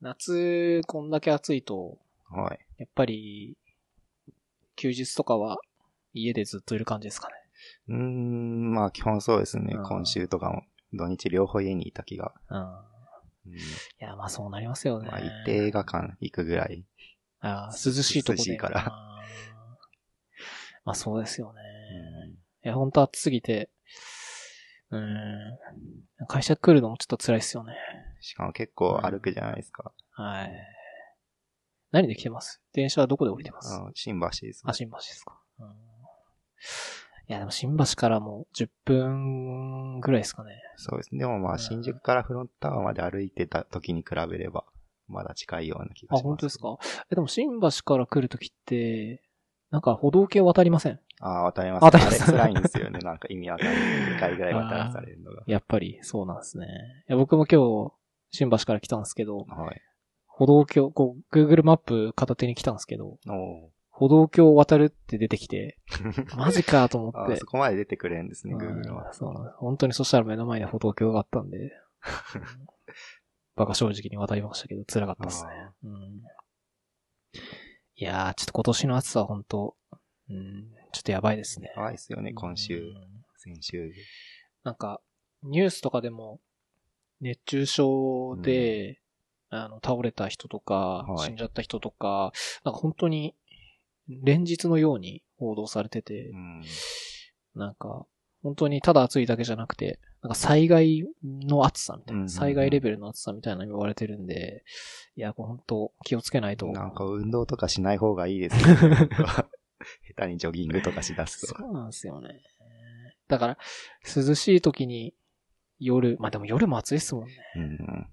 夏、こんだけ暑いと、はい。やっぱり、休日とかは家でずっといる感じですかね。うーん、まあ基本そうですねうん。今週とかも土日両方家にいた気が。うん。うんいや、まあそうなりますよね。まあ行って映画館行くぐらい。あー涼しいとこで。涼しいからあーまあそうですよね。うんいや、ほんと暑すぎて、うーん。会社来るのもちょっと辛いっすよね。しかも結構歩くじゃないですか。はい。何で来てます？電車はどこで降りてます？あの新橋です。あ、新橋ですか。うん、いや、でも新橋からも10分ぐらいですかね。そうですね。でもまうんあ新宿からフロントタワーまで歩いてた時に比べれば、まだ近いような気があ、します。本当ですか？え、でも新橋から来るときって、なんか歩道系渡りません？ああ、渡ります。渡ります辛いんですよね。なんか意味わかんない。2回ぐらい渡らされるのが。やっぱり、そうなんですね。いや、僕も今日、新橋から来たんですけど、はい。歩道橋、こう、Google マップ片手に来たんですけど、お歩道橋を渡るって出てきて、ー マジかと思ってあそ。こまで出てくれるんですね、うん Google は。そうなんです。本当にそしたら目の前に歩道橋があったんで、バカ正直に渡りましたけど、辛かったですね。うん、いやー、ちょっと今年の暑さは本当、うん、ちょっとやばいですね。やばいですよね、今週う、ん先週。なんか、ニュースとかでも、熱中症で、あの、倒れた人とか、はい死んじゃった人とか、なんか本当に、連日のように報道されててう、ん。なんか、本当にただ暑いだけじゃなくて、なんか災害の暑さみたいな、うんうんうん災害レベルの暑さみたいなの言われてるんで、いや、本当気をつけないと。なんか運動とかしない方がいいですね。下手にジョギングとかしだすと。そうなんですよね。だから、涼しい時に夜、まあでも夜も暑いっすもんね。うん。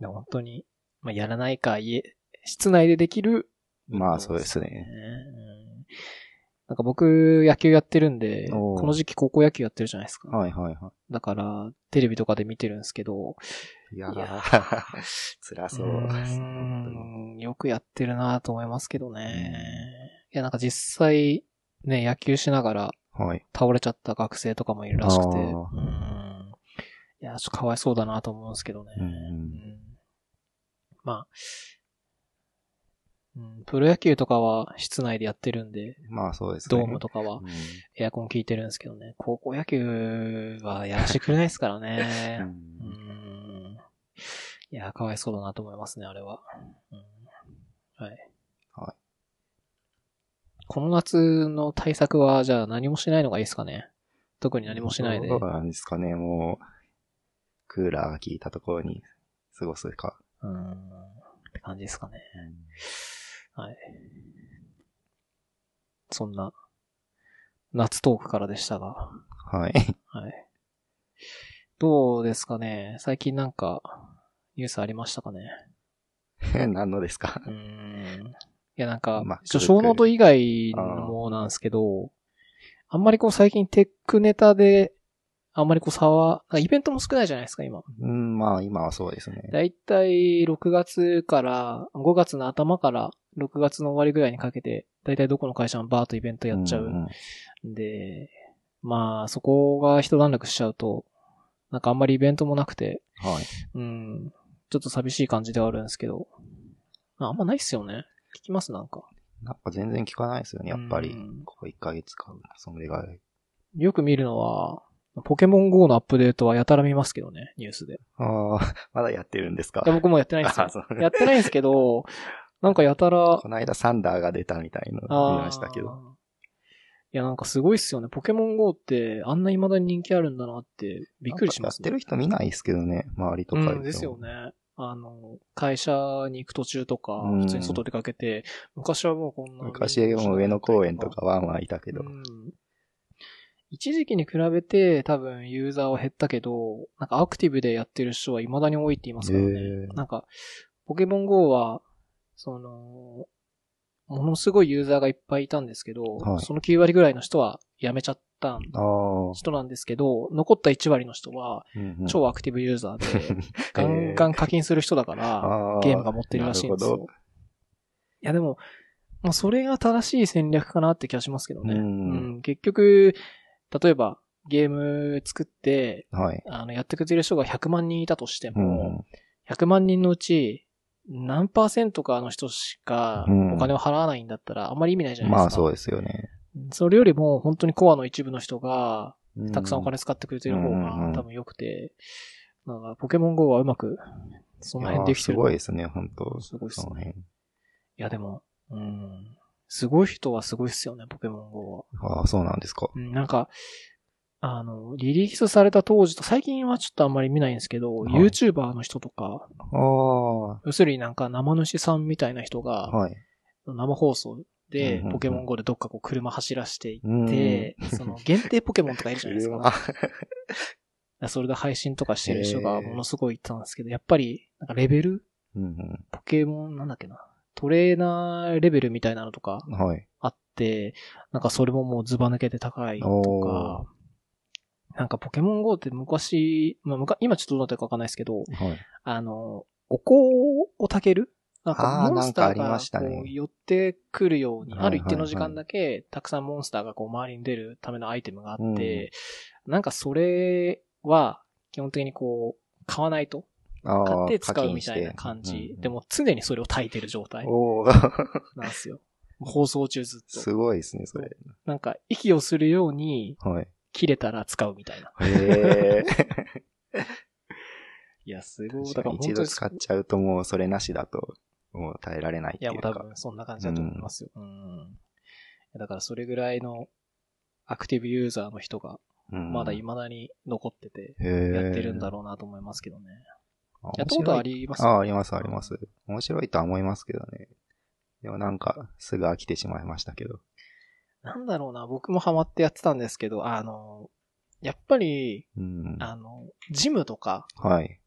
うん。本当に、まあやらないか、家、室内でできる。まあそうですね。うんなんか僕、野球やってるんで、この時期高校野球やってるじゃないですか。はいはいはだから、テレビとかで見てるんですけど、い。いやいやー、辛そううです。んよくやってるなと思いますけどね。いや、なんか実際、ね、野球しながらはい。倒れちゃった学生とかもいるらしくて、うんいや、ちょっとかわいそうだなと思うんですけどね。うんうんまあ、うん、プロ野球とかは室内でやってるんで、まあそうですね。ドームとかはうんエアコン効いてるんですけどね、高校野球はやらしてくれないですからね。う うんんいや、かわいそうだなと思いますね、あれは。うんはい。はいこの夏の対策は、じゃあ何もしないのがいいですかね？特に何もしないで。どうなんですかね、もう、クーラーが効いたところに過ごすか。うん。って感じですかね。はい。そんな、夏トークからでしたが。はい。はい。どうですかね？最近なんか、ニュースありましたかね？何のですか？うーん。いや、なんかまあ、 keynote 以外のもなんですけど、あんまりこう最近 tech ネタで、あんまりこう差は、イベントも少ないじゃないですか、今。うん、まあ今はそうですね。だいたい6月から、5月の頭から6月の終わりぐらいにかけて、だいたいどこの会社もバーッとイベントやっちゃう。んんで、まあ、そこが一段落しちゃうと、なんかあんまりイベントもなくて、はい。うん、ちょっと寂しい感じではあるんですけど、ああんまないっすよね。聞きます、なんか。なんか全然聞かないですよね、やっぱりうん。ここ1ヶ月間、それが。よく見るのは、ポケモン GO のアップデートはやたら見ますけどね、ニュースで。ああ、まだやってるんですか？僕もやってないんですよやってないんですけど、なんかやたら、この間サンダーが出たみたいの見ましたけど。いや、なんかすごいっすよね。ポケモン GO ってあんな未だに人気あるんだなってびっくりしますなんかやってる人見ないですけどね、周りとかうん、ですよ。ね。あの、会社に行く途中とか、うん普通に外出かけて、昔はもうこんな。昔も上野公園とかワンワンいたけど。うん。一時期に比べて多分ユーザーは減ったけど、なんかアクティブでやってる人は未だに多いって言いますからね。へーなんか、ポケモン GO は、その、ものすごいユーザーがいっぱいいたんですけど、はいその9割ぐらいの人は辞めちゃった。人なんですけど、残った1割の人は超アクティブユーザーで、ガンガン課金する人だから、あゲームが持ってるらしいんですよ。いやでも、まあそれが正しい戦略かなって気がしますけどね。うんうん結局、例えばゲーム作って、どはい。あの、やってくれてる人が100万人いたとしてうも、ん。100万人のうち、何パーセントかの人しかうんお金を払わないんだったら、あんまり意味ないじゃないですか。まあそうですよね。それよりも、本当にコアの一部の人が、うたくさんお金使ってくれてる方が多分良くて、なんか、ポケモン GO はうまく、その辺できてる。すごいですね、本当すごいっすねその辺。いや、でも、うん。すごい人はすごいっすよね、ポケモン GO は。ああ、そうなんですか。うん、なんか、あの、リリースされた当時と、最近はちょっとあんまり見ないんですけど、はい YouTuber の人とか、ああ、要するになんか生主さんみたいな人が、はい。生放送でうんうんうんポケモン GO でどっかこう車走らしていうんって、その限定ポケモンとかいるじゃないですか。車。それで配信とかしてる人がものすごい言ったんですけど、やっぱり、なんかレベル？うんポケモンなんだっけな？トレーナーレベルみたいなのとかうん。はい。あって、なんかそれももうズバ抜けて高いとか、なんかポケモン GO って昔、まあ昔、今ちょっとどうなってるかわかんないですけど、はい。あの、お香を炊ける？なんかモンスターがこう寄ってくるように、ある一定の時間だけ、たくさんモンスターがこう周りに出るためのアイテムがあって、なんかそれは、基本的にこう、買わないと、ああ。買って使うみたいな感じ。で、も常にそれを炊いてる状態 なんですよ。放送中ずっと。すごいですね、それ。なんか、息をするように、はい。切れたら使うみたいな。へえ。いや、すごい。確だかからに一度使っちゃうともうそれなしだと、もう耐えられないっいや、ていうか。もう多分そんな感じだと思いますよ。うん。だからそれぐらいのアクティブユーザーの人が、うんまだ未だに残ってて、やってるんだろうなと思いますけどね。あやったことはあ面りますあ、あります、あります。面白いとは思いますけどね。でもなんか、すぐ飽きてしまいましたけど。なんだろうな、僕もハマってやってたんですけど、あの、やっぱり、うん。あの、ジムとかはい。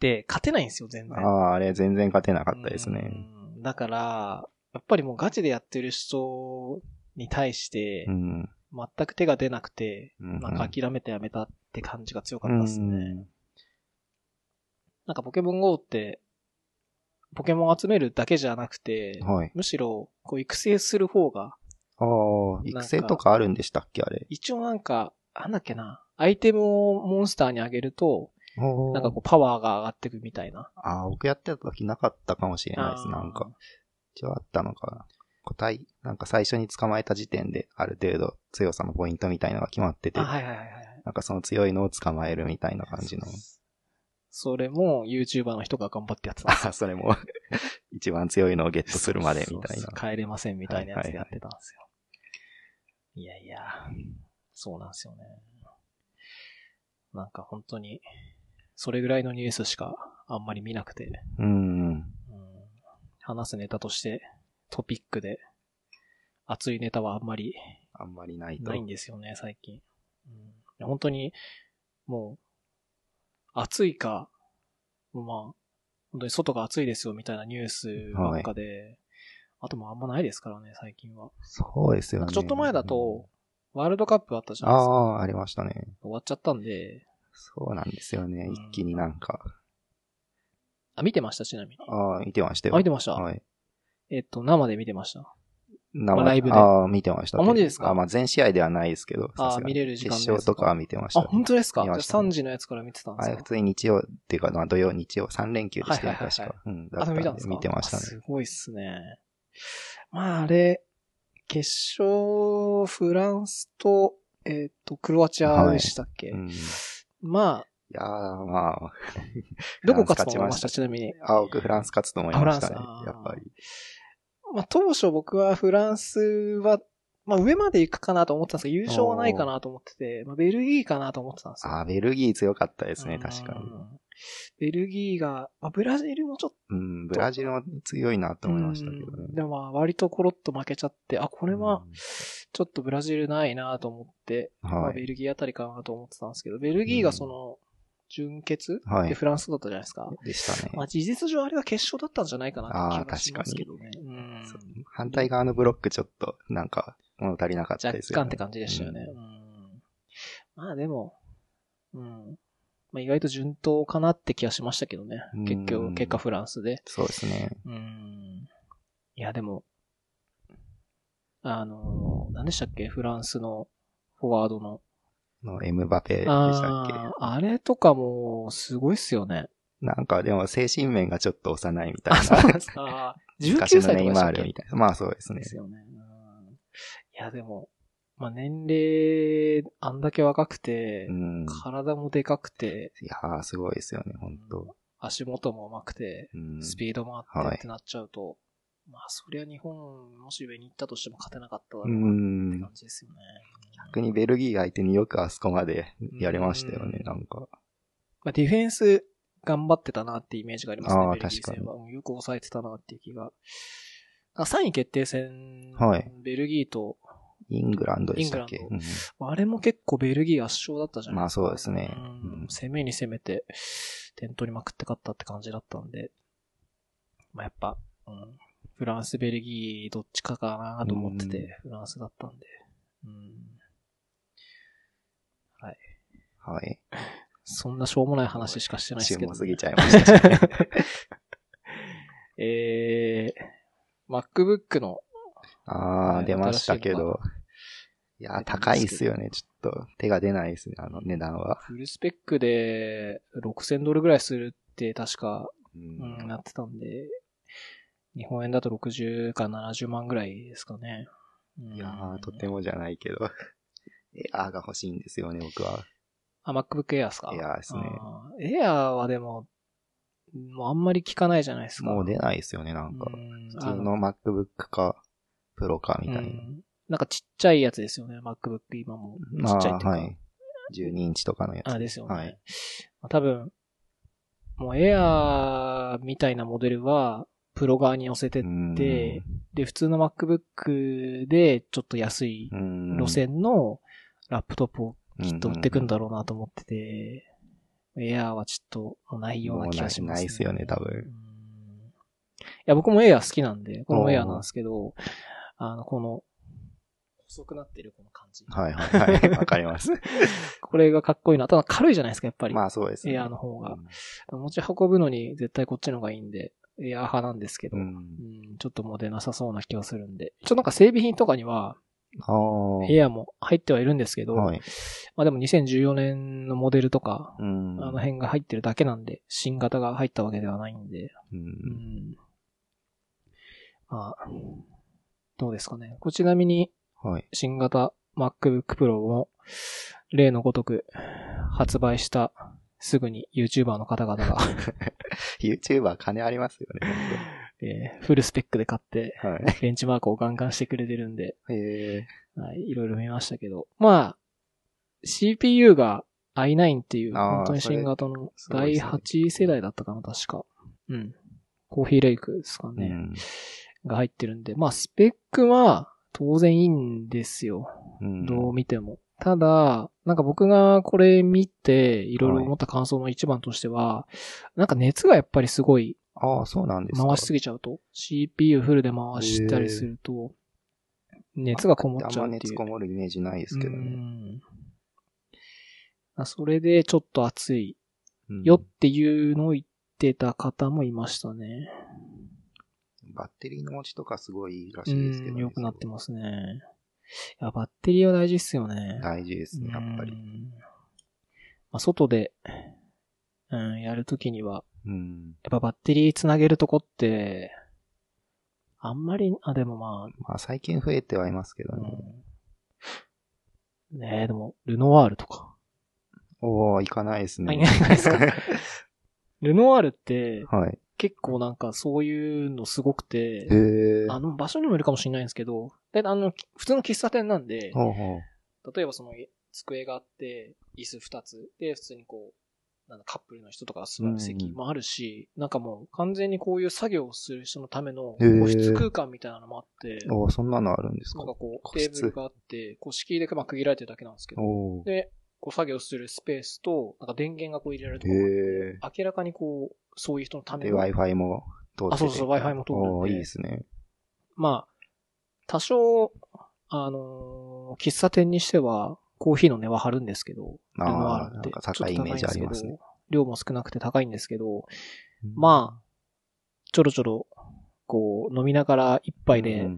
で勝てないんですよ、全然。ああ、あれ全然勝てなかったですね。うんだから、やっぱりもうガチでやってる人に対してう、ん。全く手が出なくて、うんなんか諦めてやめたって感じが強かったですね。うんなんかポケモン GO って、ポケモン集めるだけじゃなくて、はい。むしろ、こう育成する方が、ああ、育成とかあるんでしたっけ、あれ？一応なんか、なんだっけな、アイテムをモンスターにあげると、なんかこうパワーが上がってくみたいな。ああ、僕やってた時なかったかもしれないです、なんか。一応あったのかな。個体、なんか最初に捕まえた時点で、ある程度強さのポイントみたいのが決まってて、あ、はいはいはいはい。なんかその強いのを捕まえるみたいな感じの。それも YouTuber の人が頑張ってやってたあ、それも、一番強いのをゲットするまでみたいな。帰れませんみたいなやつでやってたんですよ。いやいや、そうなんですよね。なんか本当に、それぐらいのニュースしかあんまり見なくて、うん。うん話すネタとしてトピックで熱いネタはあんまりあんまりないと。ないんですよね、最近。うん、本当に、もう、暑いか、まあ、本当に外が暑いですよみたいなニュースばっかで、あともあんまないですからね、最近は。そうですよね。ちょっと前だと、ワールドカップあったじゃあないですか。あ、ありましたね。終わっちゃったんで、そうなんですよね。うん一気になんか。あ、見てました、ちなみに。ああ、見てましたよ。あ見てました？はい。えっと、生で見てました。生まあライブでああ、見てました。あマジですか？あまあ全試合ではないですけど。あ見れる時間です決勝とかは見てましたあ、ね。本当ですか？ね3時のやつから見てたんですか？あれ普通に日曜っていうか、まあ土曜、日曜、3連休でしたよ、はいはいはいはい確か。うん。だあ、ったんでも見たんですか？見てましたあね。すごいっすね。まあ、あれ、決勝、フランスと、えっ、と、クロアチアでしたっけ、うん。いまあ、やー、まあ、どこ勝つと思いました？フちなみに。あ、僕フランス勝つと思いましたね。やっぱり。まあ、当初僕はフランスは、まあ、上まで行くかなと思ってたんですけど、優勝はないかなと思ってて、まあ、ベルギーかなと思ってたんですよ。あ、ベルギー強かったですね、うん確かに。ベルギーが、まあ、ブラジルもちょっうん、ブラジルも強いなとと、思いましたけどねうん。でもまあ、割とコロッと負けちゃって、あ、これはうん、ちょっとブラジルないなと思って、まあ、はい。ベルギーあたりかなと思ってたんですけど、ベルギーがその、準決はいでフランスだったじゃないですか。でしたね。まあ、事実上あれは決勝だったんじゃないかなって気がしますけどね。うん反対側のブロックちょっと、なんか、物足りなかった若ですよね。干って感じでしたよね。うんまあでも、うん。まあ、意外と順当かなって気がしましたけどね。うん結局、結果フランスで。そうですね。うん。いや、でも、あの、何でしたっけ？フランスのフォワードの。のエムバペでしたっけ？あれとかも、すごいっすよね。なんかでも精神面がちょっと幼いみたいあ、そうで。すか。昔19歳のネイマーとかでしたっけルみたいな。まあそうですねで。すよね。うんいや、でも、まあ、年齢、あんだけ若くてう、ん。体もでかくて、いやー、すごいですよね、本当足元も上手くて、うん。スピードもあってはいってなっちゃうと、まあ、そりゃ日本、もし上に行ったとしても勝てなかっただうろうなってん感。じですよね。逆にベルギー相手によくあそこまでやれましたよねう、んなんか。まあ、ディフェンス頑張ってたなってイメージがありますね。あーベルギーはうんよく抑えてたなっていう気が。あ3位決定戦、はいベルギーと、イングランドでしたっけ？うんあれも結構ベルギー圧勝だったじゃないまあそうですね。うん。うん。攻めに攻めて、点取りまくって勝ったって感じだったんで、まあやっぱ、うん、フランス、ベルギーどっちかかなと思ってて、フランスだったんで。うん、はい。そんなしょうもない話しかしてないですけど、週も過ぎちゃいました。しね。えー、MacBook の、あはいー、出ましたけど。いや高いっすよね。ちょっと手が出ないですね、あの値段は。フルスペックで6000ドルぐらいするって確か、ううん、なってたんで、日本円だと60か70万ぐらいですかね。うんいやー、とてもじゃないけど。エアーが欲しいんですよね、僕は。あ、MacBook Air ですか？エアーですね。あー Air はでも、もうあんまり聞かないじゃないですか。もう出ないですよね、なんか。うん普通の MacBook か、プロかみたいな。うんなんかちっちゃいやつですよね、MacBook 今も。ちまあ、っちゃいっていうか。はい。12インチとかのやつ。あ、ですよね。はい。まあ多分、もう Air みたいなモデルは、プロ側に寄せてっうんて、で、普通の MacBook でちょっと安いうん路線のラップトップをきっと売ってくんだろうなと思ってて、Air はちょっとないような気がします、もうないないっすよね多分うんいや、僕も Air 好きなんで、これも Air なんですけど、あの、この、細くなってるこの感じ。はいはいはい。わかります。これがかっこいいな。ただ軽いじゃないですか、やっぱり。まあそうですね。エアーの方がうん持ち運ぶのに絶対こっちの方がいいんで、エアー派なんですけど、ううんん。ちょっともう出なさそうな気がするんで。ちょっとなんか整備品とかには。エアーも入ってはいるんですけど、はい。まあでも2014年のモデルとか、うん。あの辺が入ってるだけなんで、新型が入ったわけではないんで、う。うんん。まあ、どうですかね。これちなみに、はい。新型 MacBook Pro も、例のごとく、発売した、すぐに YouTuber の方々が、YouTuber 金ありますよね、えーフルスペックで買って、はい。ベンチマークをガンガンしてくれてるんで。はい、いろいろ見ましたけど。まあ、CPU が i9 っていう、本当に新型の第それすごいですね8世代だったかな、確か。うん。コーヒーレイクですかね。うん。が入ってるんで、まあ、スペックは当然いいんですよ。うん。どう見ても。ただ、なんか僕がこれ見て、いろいろ思った感想の一番としては、なんか熱がやっぱりすごいああ、そうなんですか。回しすぎちゃうと、CPU フルで回したりすると、熱がこもっちゃあうんっていう。ま熱こもるイメージないですけどうね。んあそれでちょっと熱いうんよっていうのを言ってた方もいましたね。バッテリーの持ちとかすごいいいらうしいですけどん、ね。良くなってますね。いや、バッテリーは大事っすよね。大事ですね、やっぱりう。んまあ、外で、うん、やるときには、うん。やっぱバッテリーつなげるとこって、あんまり、あ、でもままあ最近増えてはいますけどあ、ね。うん、ねえ、でも、ルノワールとか。おお行かないですあ、ね。いないですか ルノワールって、はい。結構なんかそういうのすごくて。あの場所にもよるかもしれないんですけど、であの、普通の喫茶店なんで、ほうほう。例えばその机があって、椅子二つ、で、普通にこう、なんだカップルの人とか座る席もあるし、なんかもう完全にこういう作業をする人のための個室空間みたいなのもあって、おおそんなのあるんですか？なんかこうテーブルがあって、こう敷居でまあ区切られてるだけなんですけど、で、こう作業するスペースと、なんか電源がこう入れられるとこへろがえ。あって、明らかにこう、そういう人のためで、の、Wi-Fi も通ってて。あそうそう Wi-Fi も通るんでおおいいですね。まあ、多少、あのー喫茶店にしては、コーヒーの値は張るんですけど、あールノワールってなんか高いイメージありますねちょっと高いんですけど量も少なくて高いんですけど、まあ、ちょろちょろ、こう、飲みながら一杯で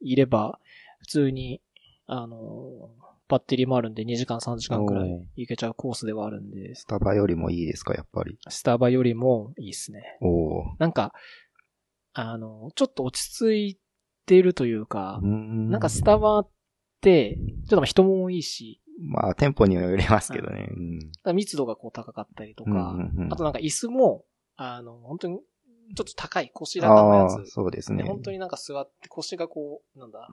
いれば、普通に、あのーバッテリーもあるんで2時間3時間くらいいけちゃうコースではあるんで、スタバよりもいいですか、やっぱり。スタバよりもいいですね。おお。なんか、あの、ちょっと落ち着いてるというか、ななんかスタバって、ちょっとまあ人も多いし、まあ、店舗にはよりますけどね。うん。密度がこう高かったりとか、うんうんうんあとなんか椅子も、あの、本当に、ちょっと高い腰高のやつ。そうですね。で本当になんか座って腰がこう、なんだ、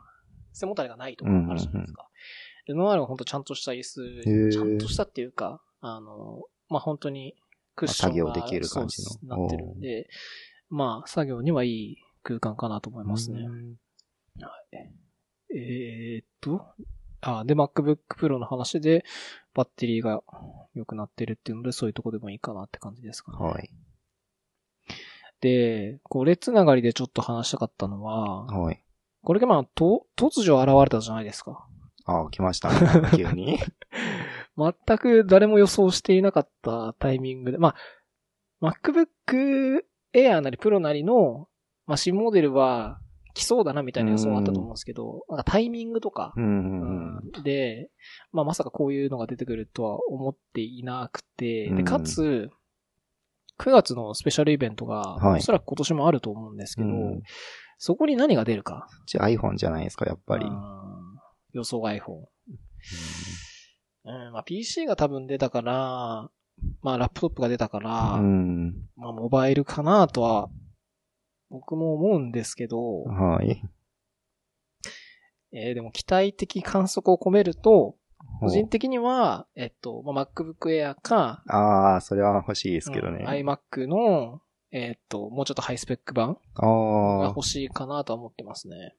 背もたれがないとかあるじゃないですか。で、ノアールは本当ちゃんとした椅子、ーちゃんとしたっていうか、あの、まあ、本当にクッションが、まあ作業できる感じのなってるんで、まあ、作業にはいい空間かなと思いますね。うんえーっと、あ、で、MacBook Pro の話で、バッテリーが良くなってるっていうので、そういうとこでもいいかなって感じですかね。はい。で、これつながりでちょっと話したかったのは、はい。これがまあ、と、突如現れたじゃないですか。ああ、来ましたね。急に。全く誰も予想していなかったタイミングで、まあ、MacBook Air なり Pro なりの、まあ、新モデルは来そうだなみたいな予想はあったと思うんですけど、なんかタイミングとか。で、まあ、まさかこういうのが出てくるとは思っていなくて、で、うんかつ、9月のスペシャルイベントが、はいおそらく今年もあると思うんですけど、うんそこに何が出るか。じゃあ iPhone じゃないですか、やっぱり。うん予想が iPhone。うん、まあ PC が多分出たから、まあラップトップが出たから、うん。まあモバイルかなとは、僕も思うんですけど、はい。えーでも期待的観測を込めると、個人的には、えっと、まあ、MacBook Air か、ああ、それは欲しいですけどね。うん iMac の、えっと、もうちょっとハイスペック版が欲しいかなとは思ってますね。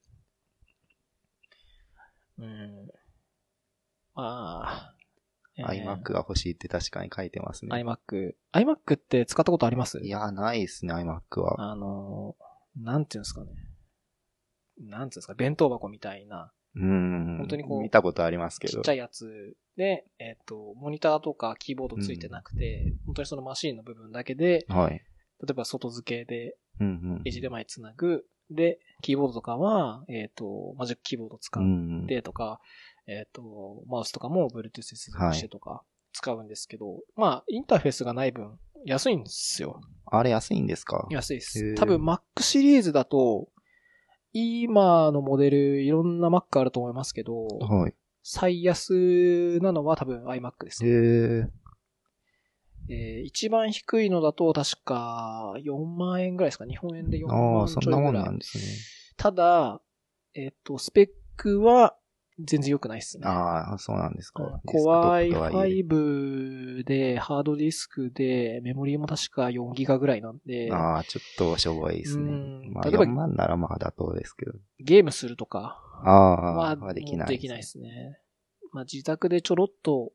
うん。まあ、えー iMac が欲しいって確かに書いてますね。iMac。iMac って使ったことあります？いや、ないですね、iMac は。あの、なんていうんですかね。なんていうんですか、弁当箱みたいな、うん。本当にこう見たことありますけど。ちっちゃいやつで、えっ、と、モニターとかキーボードついてなくて、本当にそのマシンの部分だけで、はい。例えば外付けで、うんうん。HDMI つなぐ。で、キーボードとかは、えっ、と、マジックキーボード使っうん。てとか、えっ、と、マウスとかも Bluetooth で接続してとか使うんですけど、まあ、インターフェースがない分、安いんですよ。あれ安いんですか？安いです多分 Mac シリーズだと、今のモデルいろんな Mac あると思いますけど、はい。最安なのは多分 iMac ですへね。え。えー一番低いのだと確か4万円ぐらいですか？日本円で4ああ、万ちょいぐそんなもん。なんですね。ただ、えっ、と、スペックは全然良くないですね。ああ、そうなんですか。はいえ i5 で、ハードディスクで、メモリーも確か4ギガぐらいなんで、ああ、ちょっとしょぼいですねうん。まあ、例えば4万ならまあ妥当ですけど。ゲームするとかああ、は、はできない。できないですね。まあ自宅でちょろっと、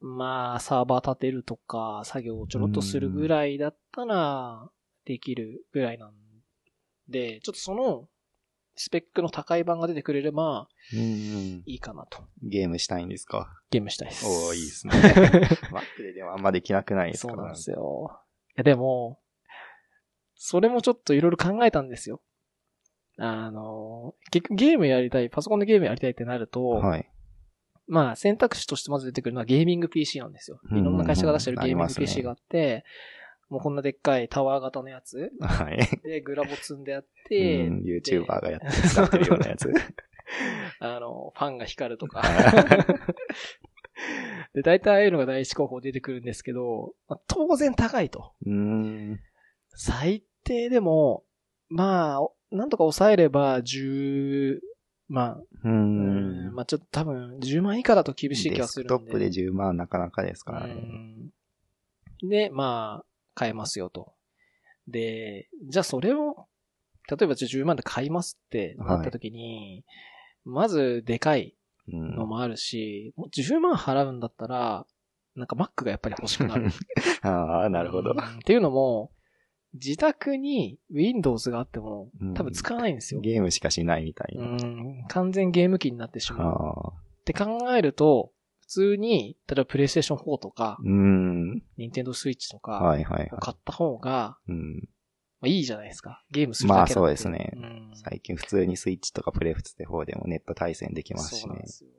まあサーバー立てるとか、作業をちょろっとするぐらいだったら、できるぐらいなんで、ちょっとその、スペックの高い版が出てくれれば。いいかなと。ゲームしたいんですか？ゲームしたいです。おー、いいですね。Mac ででもあんまできなくないですか？そうなんですよ。いや、でも、それもちょっといろいろ考えたんですよ。あの、結局ゲームやりたい、パソコンでゲームやりたいってなると、はい。まあ選択肢としてまず出てくるのはゲーミング PC なんですよ。いろんな会社が出してるゲーミング PC があって、もうこんなでっかいタワー型のやつはい。でグラボ積んであっうて、ん、YouTuber がやって使ってるようなやつ。あの、ファンが光るとか。で、大体ああいうのが第一候補出てくるんですけど、まあ当然高いと。うーん。最低でも、まあ、おなんとか抑えれば10万。うーうんん。まあちょっと多分10万以下だと厳しい気デがするんで。スクトップで10万なかなかですからね。うんで、まあ、買えますよと。で、じゃあそれを、例えばじゃあ10万で買いますってなった時に、まずでかいうんのもあるし、もう10万払うんだったら、なんか Mac がやっぱり欲しくなる。ああ、なるほどうん。っていうのも、自宅に Windows があってもうん多分使わないんですよ。ゲームしかしないみたいうな。ん、完全ゲーム機になってしまう。って考えると、普通に、例えば PlayStation 4とか、うーん。Nintendo Switch とか、はいはい買った方が、い。うん。まあ、いいじゃないですか。ゲームするだけまあそうですねうん最近普通にスイッチとかプレフツで4でもネット対戦できますしねそうなんで。すよ。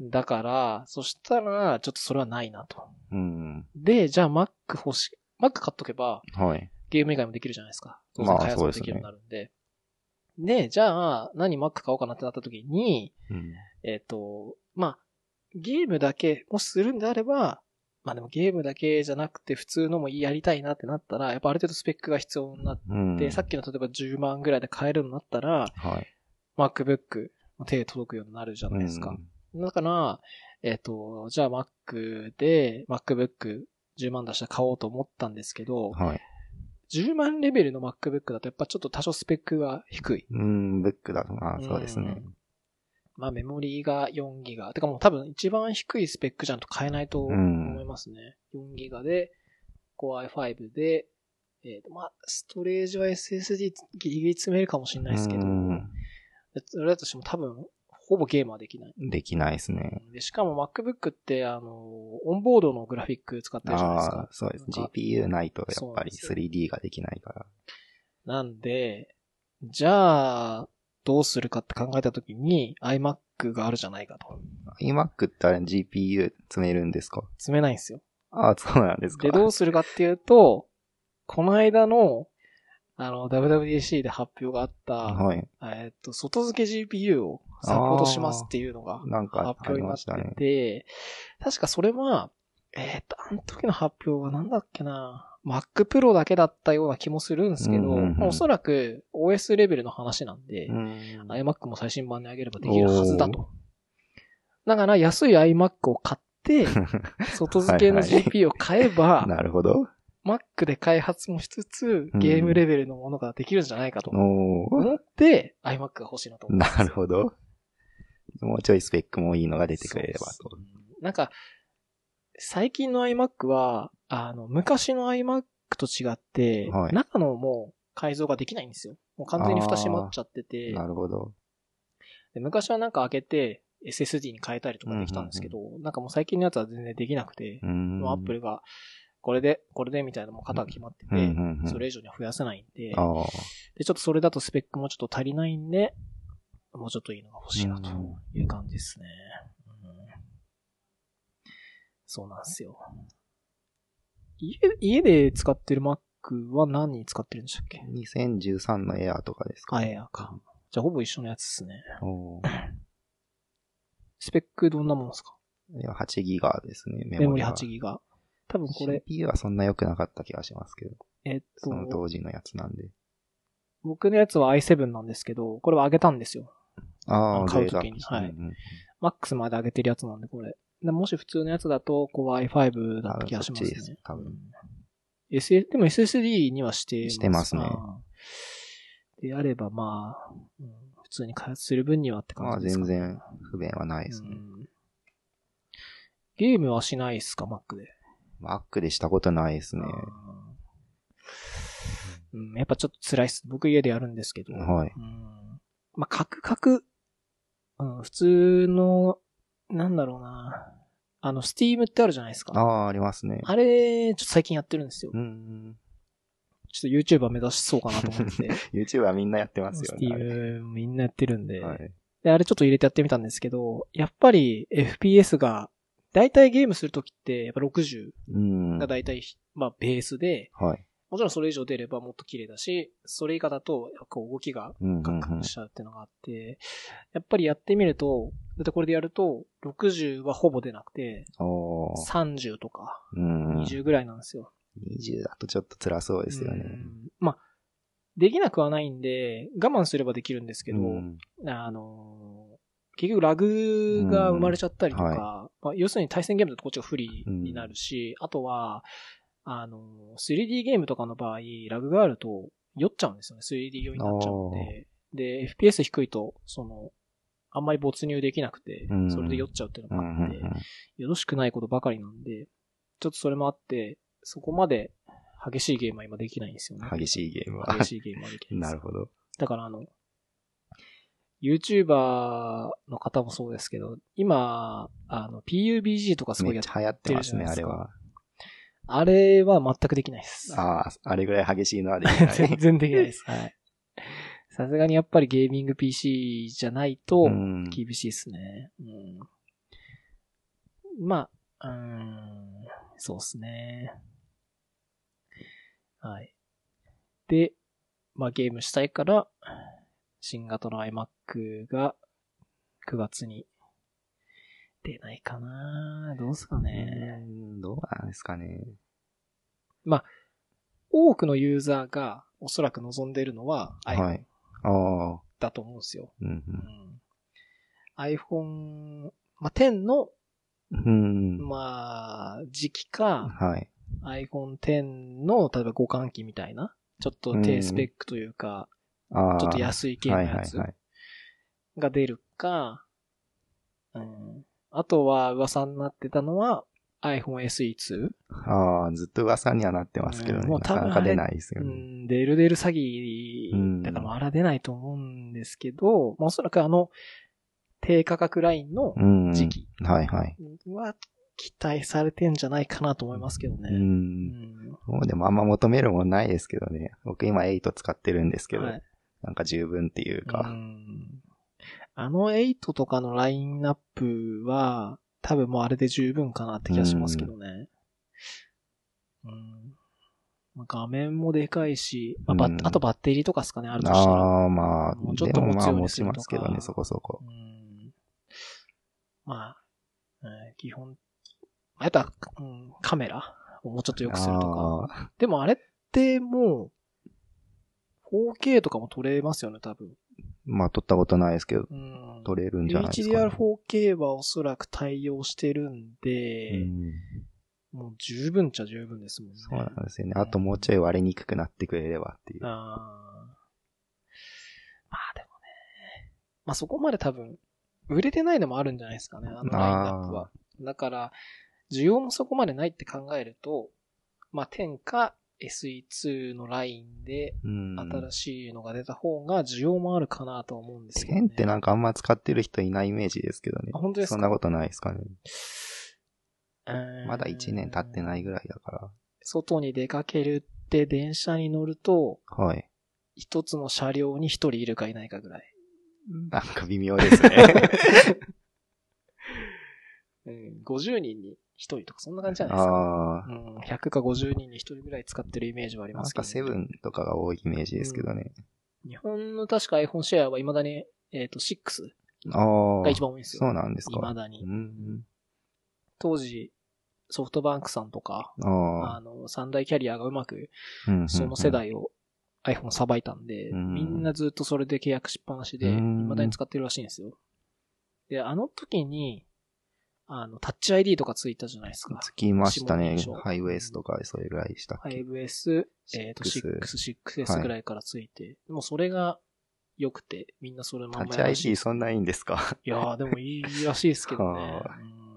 だから、そしたら、ちょっとそれはないなと。うん。で、じゃあ Mac 欲し、Mac 買っとけば、はい。ゲーム以外もできるじゃないですか。当まあ然開発もできるようになるんで。でじゃあ、何 Mac 買おうかなってなった時に、うん。えっ、と、まあ、ゲームだけ、もしするんであれば、まあでもゲームだけじゃなくて普通のもやりたいなってなったら、やっぱある程度スペックが必要になっうん。て、さっきの例えば10万ぐらいで買えるようになったら、はい。MacBook、手届くようになるじゃないですか。だから、えっ、と、じゃあ Mac で MacBook 10万出して買おうと思ったんですけどうん。、はい。10万レベルの MacBook だとやっぱちょっと多少スペックが低い。うん、ブックだと、まあそうですね。まあメモリーが4ギガ。てかもう多分一番低いスペックじゃんと変えないと思いますね。4ギガで、Core i5 で、えっ、と、まあ、ストレージは SSD ギリギリ詰めるかもしれないですけど、うんそれだとしても多分、ほぼゲームはできない。できないですね。で、しかも MacBook って、あの、オンボードのグラフィック使ってるじゃないですかああ。、そうです。GPU ないとやっぱりそうなん 3D ができないから。なんで、じゃあ、どうするかって考えたときに iMac があるじゃないかと。iMac ってあれ GPU 詰めるんですか？詰めないんですよ。ああ、そうなんですか。で、どうするかっていうと、この間の、あの、WWDC で発表があった、はい。えっと、外付け GPU をサポートしますっていうのが発表になっましてたね。て、確かそれは、えっと、あの時の発表はなんだっけな、Mac Pro だけだったような気もするんですけど、うんうんうんまあおそらく OS レベルの話なんで、うん。iMac も最新版に上げればできるはずだと。だから安い iMac を買って、外付けのはいはい GPU を買えば、なるほど。Mac で開発もしつつ、うんゲームレベルのものができるんじゃないかと思って、iMac が欲しいなと思ってなるほど。もうちょいスペックもいいのが出てくれればと。なんか、最近の iMac は、あの、昔の iMac と違って、はい中のもう改造ができないんですよ。もう完全に蓋閉まっちゃってて、なるほど。で昔はなんか開けて SSD に変えたりとかできたんですけど、なんかもう最近のやつは全然できなくて、うん。もう Apple が、これで、これでみたいなもう型が決まってて、うんうんうんそれ以上には増やせないんで。で、ちょっとそれだとスペックもちょっと足りないんで、もうちょっといいのが欲しいなという感じですね。うんそうなんですよ。家、家で使ってる Mac は何に使ってるんでしたっけ？2013のエアーとかですかあ、エアか。じゃあほぼ一緒のやつですね。スペックどんなもんですか？いや8ギガですね、メメモリモリは。8ギガ。多分これ、CPU はそんな良くなかった気がしますけど。えっとそ、の当時のやつなんで。僕のやつは i7 なんですけど、これは上げたんですよ。ああ、買うグレードアッ時にはいマックスまで上げてるやつなんで、これ。でもし普通のやつだと、こう i5 だった気がしますね。です多分うん SS、でも SSD にはしてしてますねであれば、まあ、うん普通に開発する分にはってまあ感じですか、ね。全然不便はないですね。うんゲームはしないっすか、Mac で？Mac でしたことないですね。うん、やっぱちょっと辛いっす。僕家でやるんですけど。はいうん、まあ、カクカク、うん、普通の、なんだろうな。あの、Steam ってあるじゃないですか。ああ、ありますね。あれ、ちょっと最近やってるんですよ。うん。ちょっと YouTuber 目指しそうかなと思って。YouTube はみんなやってますよね。あれ Steam みんなやってるんで、はい。で。あれちょっと入れてやってみたんですけど、やっぱり FPS が、だいたいゲームするときって、やっぱ60うん。がだいたい、まあベースで、はい。もちろんそれ以上出ればもっと綺麗だし、それ以下だと、やっぱこう動きがうんうんうんカクカクしちゃうっていうのがあって、やっぱりやってみると、だってこれでやると、60はほぼ出なくて、おー。30とかうん。20ぐらいなんですよ。20だとちょっと辛そうですよね。うんまあ、できなくはないんで、我慢すればできるんですけど、うんあのー結局ラグが生まれちゃったりとか、うんまあ、要するに対戦ゲームだとこっちが不利になるし、あとは、あのー 3D ゲームとかの場合、ラグがあると酔っちゃうんですよね。3D 用になっちゃうんで。で、FPS 低いと、その、あんまり没入できなくてう、んそれで酔っちゃうっていうのうんがあって、よろしくないことばかりなんで、ちょっとそれもあって、そこまで激しいゲームは今できないんですよね。激しいゲームは。激しいゲームはできないです。なるほど。だからあの、YouTuber の方もそうですけど、今、あの、PUBG とかすごいやっめっちゃ流行ってますね、やってるじゃないあれは。あれは全くできないです。ああ、あれぐらい激しいのはできな全い。然できないです。はい。さすがにやっぱりゲーミング PC じゃないとうん厳しいですね。うん。まあ、うーん、そうっすね。はい。で、まあゲームしたいから、新型の iMac が9月に出ないかなどうすかね。うんどうなんですかね。多くのユーザーがおそらく望んでいるのはは iPhone い。ああ。だと思うんですよ。うんうん、iPhone、まあ、10の、うん。うん。まあ、時期か、はい。iPhone X の、例えば互換機みたいな、ちょっと低スペックというか、ああ。ちょっと安い系のやつ。が出るか、うん、あとは噂になってたのは iPhone SE2。ああ、ずっと噂にはなってますけどね。うんもうなかなか出ないですようね。ん、出る出る詐欺、だからまだ出ないと思うんですけど、まあおそらくあの、低価格ラインのうん。時期はいはい。は期待されてんじゃないかなと思いますけどね。う。うんんもうでもあんま求めるもんないですけどね。僕今8使ってるんですけど、はいなんか十分っていううか。んあの8とかのラインナップは、多分もうあれで十分かなって気がしますけどね。うんまあ画面もでかいし、まあバッうんあとバッテリーとかですかね、あるとしたら。ああ、まあ、もうちょっと持つようにするとかますけどね、そこそこ。うんまあ、うん基本、あとは、うん、カメラをもうちょっと良くするとか。ああ、でもあれってもう、4K とかも撮れますよね、多分。まあ撮ったことないですけど、うん。撮れるんじゃないですか、ね。HDR4K はおそらく対応してるんで、うんもう十分っちゃ十分ですもんね。そうなんですよね。あともうちょい割れにくくなってくれればっていう。あーまあでもね。まあそこまで多分、売れてないのもあるんじゃないですかね、あのラインナップは。だから、需要もそこまでないって考えると、まあ10か SE2 のラインでうん。新しいのが出た方が需要もあるかなとは思うんですけど、ね。10ってなんかあんま使ってる人いないイメージですけどね。あ本当ですか？そんなことないですかね。うんまだ1年経ってないぐらいだか外に出かけるって電車に乗ると、ら。はい。一つの車両に一人いるかいないかぐらい。なんか微妙ですね。うん、50人に一人とかそんな感じじゃないですか。ああ。うん、100か50人に一人ぐらい使ってるイメージはありなんますけど、かセブンとかが多いイメージですけどね。日本の確か iPhone シェアは未だに、えっ、と、6ああ。が一番多いんですよ。そうなんですか。未だに。うん。当時、ソフトバンクさんとか、あの、三大キャリアがうまく、うんその世。代を iPhone さばいたんで、うんみんなずっとそれで契約しっぱなしで、うん未だに使ってるらしいんですよ。で、あの時に、あの、タッチ ID とかついたじゃないですか。つきましたね。ハイウェイスとかそれぐらいしたっけ？5S、えっ、と、6 6、6S ぐらいからついて、もうそれが良くて、みんなそれまタッチ ID そんないいんですか？いやー、でもいいらしいですけどね。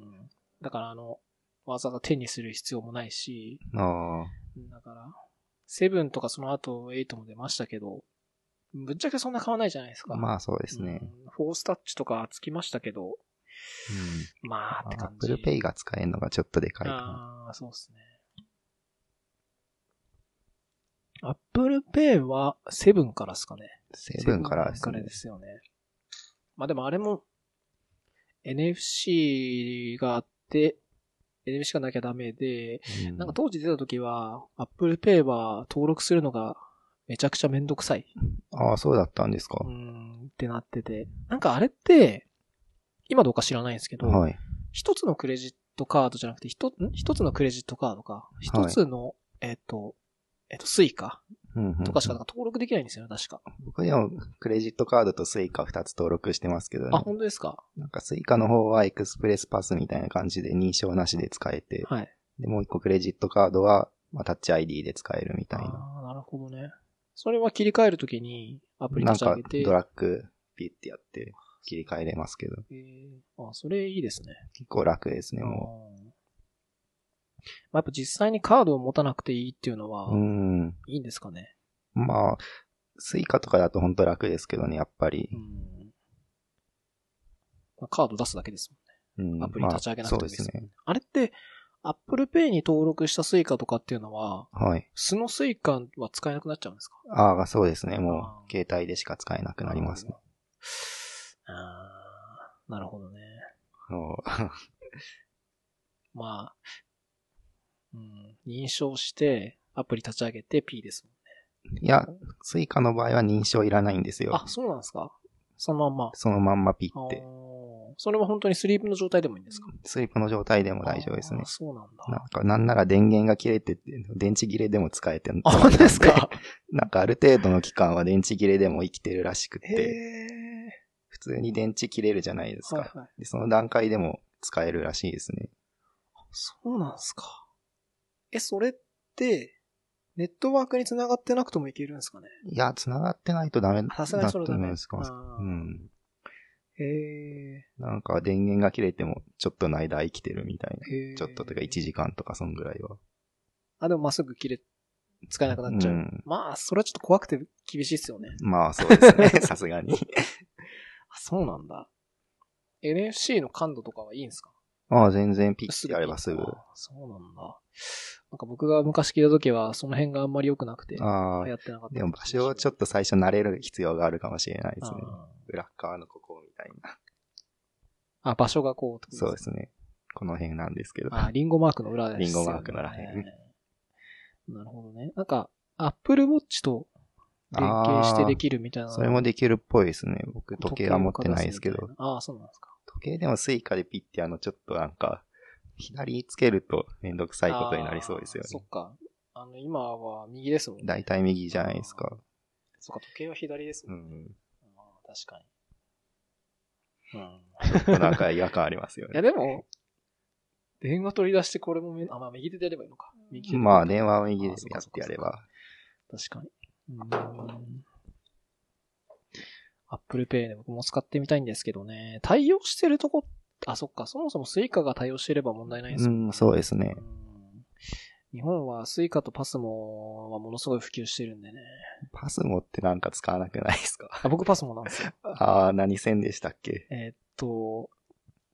だからあの、わざわざ手にする必要もないし、ああ。だから、セブンとかその後エイトも出ましたけど、ぶっちゃけそんな変わらないじゃないですか。まあそうですね。うん。フォースタッチとかつきましたけど、うん。まあってアッ感じ。プルペイが使えるのがちょっとでかいかな。ああ、そうですね。アップルペイはセブンからですかね。セブンからですねからで。すよね。まあでもあれも NFC があって、NFC がなきゃダメで、うんなんか当時出た時は、Apple Pay は登録するのがめちゃくちゃめんどくさい。ああ、そうだったんですかう。ん、ってなってて。なんかあれって、今どうか知らないんですけど、はい。一つのクレジットカードじゃなくて、一ん？一つのクレジットカードか、一つの、えっ、と、えっ、と、スイカうんうんとかしかなんか登録できないんですよね、確か。僕でも、クレジットカードとスイカ2つ登録してますけどねあ、。本当ですか？なんかスイカの方はエクスプレスパスみたいな感じで認証なしで使えて、はい。で、もう一個クレジットカードは、まあ、タッチ ID で使えるみたいな。ああ、なるほどね。それは切り替えるときにアプリなんか立ち上げて。ドラッグピッてやって切り替えれますけど、えーあ、それいいですね。結構楽ですね、もまあ、やっぱ実際にカードを持たなくていいっていうのはう。う、ん。いいんですかね。まあ、スイカとかだと本当楽ですけどね、やっぱりう。ん。まあ、カード出すだけですもんね。うんアプリ立ち上げなくてもまあそうですね。あれって、Apple Pay に登録したスイカとかっていうのは、はい。素のスイカは使えなくなっちゃうんですか？ああ、そうですね。もあう、携帯でしか使えなくなりますね。あーなるほどね。まあ、うん、認証して、アプリ立ち上げて P ですもんいや、スイカの場合は認証いらないんですよ。あ、そうなんですか？そのまんま。そのまんまピあーって。それは本当にスリープの状態でもいいんですか？スリープの状態でも大丈夫ですね。そうなんだ。なんか、なんなら電源が切れてて、電池切れでも使えてるあ、本当ですか？なんかある程度の期間は電池切れでも生きてるらしくへて、え。普通に電池切れるじゃないですか。はいはい。でその段階でも使えるらしいですね。そうなんですか。え、それって、ネットワークに繋がってなくてもいけるんですかね？いや、繋がってないとダメださすがにそれと思うんですか。うん。へえ。なんか電源が切れてもちょっとの間生きてるみたいな。ちょっととか1時間とかそんぐらいは。あ、でもまっすぐ切れ、使えなくなっちゃう。うんまあ、それはちょっと怖くて厳しいっすよね。まあそうですね。さすがに。あ、そうなんだ。NFC の感度とかはいいんですか？ああ、全然ピッてやればすぐ。あそうなんだ。なんか僕が昔聞いた時は、その辺があんまり良くなくて、流ああ、行ってなかった。でも場所をちょっと最初慣れる必要があるかもしれないですね。あ裏っ側のここみたいな。ーあ、場所がこうってことそうですね。この辺なんですけど。あ、リンゴマークの裏です、リンゴマークの裏辺なるほどね。なんか、Apple Watch と連携してできるみたいな。それもできるっぽいですね。僕時計は持ってないですけどああ、そうなんですか。時計でもスイカでピッてあのちょっとなんか、左つけるとめんどくさいことになりそうですよね。そっか。あの、今は右ですもんね。大体右じゃないですか。そっか、時計は左ですも。うんん。あー確かに。うん。ちょっとなんか違和感ありますよ いや、ね。でも、電話取り出してこれもめ、あ、まあ、右手でやればいいのか。右手でまあ電話を右でやってやれば。確かに。Apple Pay で僕も使ってみたいんですけどね。対応してるとこ、あ、そっか、そもそも Suica が対応してれば問題ないんですよ。うん、そうですね。うん日本は Suica と PASMO はものすごい普及してるんでね。パスモってなんか使わなくないですか？あ僕 PASMO なんですよ。ああ、何線でしたっけ？えーっと、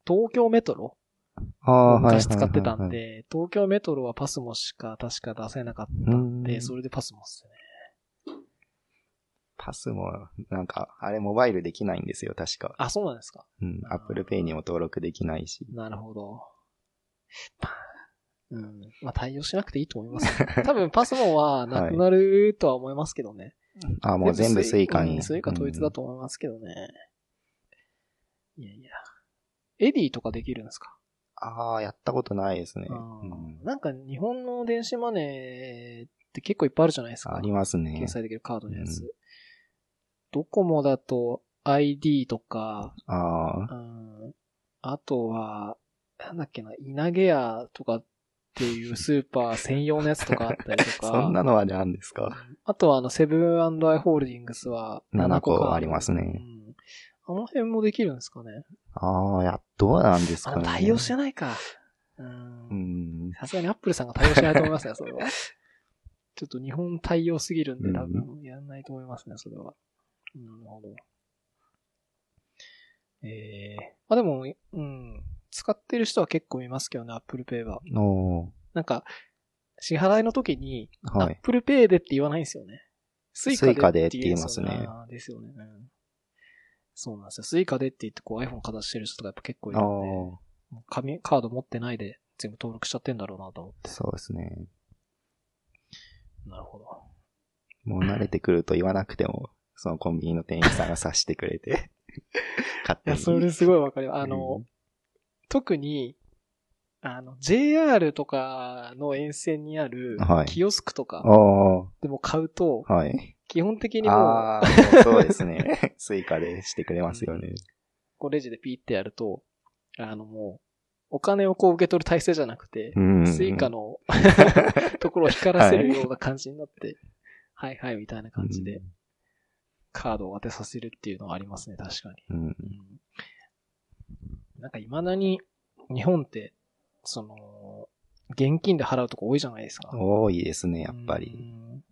東京メトロあ昔使ってたんはいはいはいはい。で、東京メトロは PASMO しか確か出せなかったんで、うんそれで PASMO っすね。パスも、なんか、あれモバイルできないんですよ、確か。あ、そうなんですか。うん、Apple Pay にも登録できないし。なるほど。まあ、うん。まあ対応しなくていいと思います、ね。多分パスモはなくなるとは思いますけどね。ああ、もう全部スイカに。うんスイカ統一だと思いますけどね。いやいや。エディとかできるんですか、ああ、やったことないですね。うんなんか日本の電子マネーって結構いっぱいあるじゃないですか。ありますね掲。載できるカードのやつ。うんドコモだと ID とか、ああ、うん、あとは、なんだっけな、稲毛屋とかっていうスーパー専用のやつとかあったりとか。そんなのはね、あるんですか？あとはあの、セブンアイ・ホールディングスは7個かありますねうんあの辺もできるんですかね？ああ、や、どうなんですあかね。対応してないか。う。うんん。さすがにアップルさんが対応しないと思いますね、それは。ちょっと日本対応すぎるんで、多分やんないと思いますね、それは。なるほど。ええまあでも、うん。使ってる人は結構いますけどね、Apple Pay は。おなんか、支払いの時に、ーはい。Apple Pay でって言わないんですよね。スイカでって言いますねですよね。うん。そうなんですよ。スイカでって言ってこう iPhone かざしてる人とかやっぱ結構いあるんで、あ、紙、カード持ってないで全部登録しちゃってんだろうなと思って。そうですね。なるほど。もう慣れてくると言わなくても、そのコンビニの店員さんが察してくれて、勝いや、手に。それすごいわかります。あの、特に、あの、JR とかの沿線にあるはいキオスクとかでも買うと、はい。基本的にもう、ああ、もうそうですね。スイカでしてくれますよね。こうレジでピーってやると、あのもう、お金をこう受け取る体制じゃなくて、うん。スイカの ところを光らせるような感じになって、はい、はいみたいな感じでカードを当てさせるっていうのはありますね、確かに。うん。うんなんか未だに日本って、その、現金で払うとこ多いじゃないですか。多いですね、やっぱうり。ん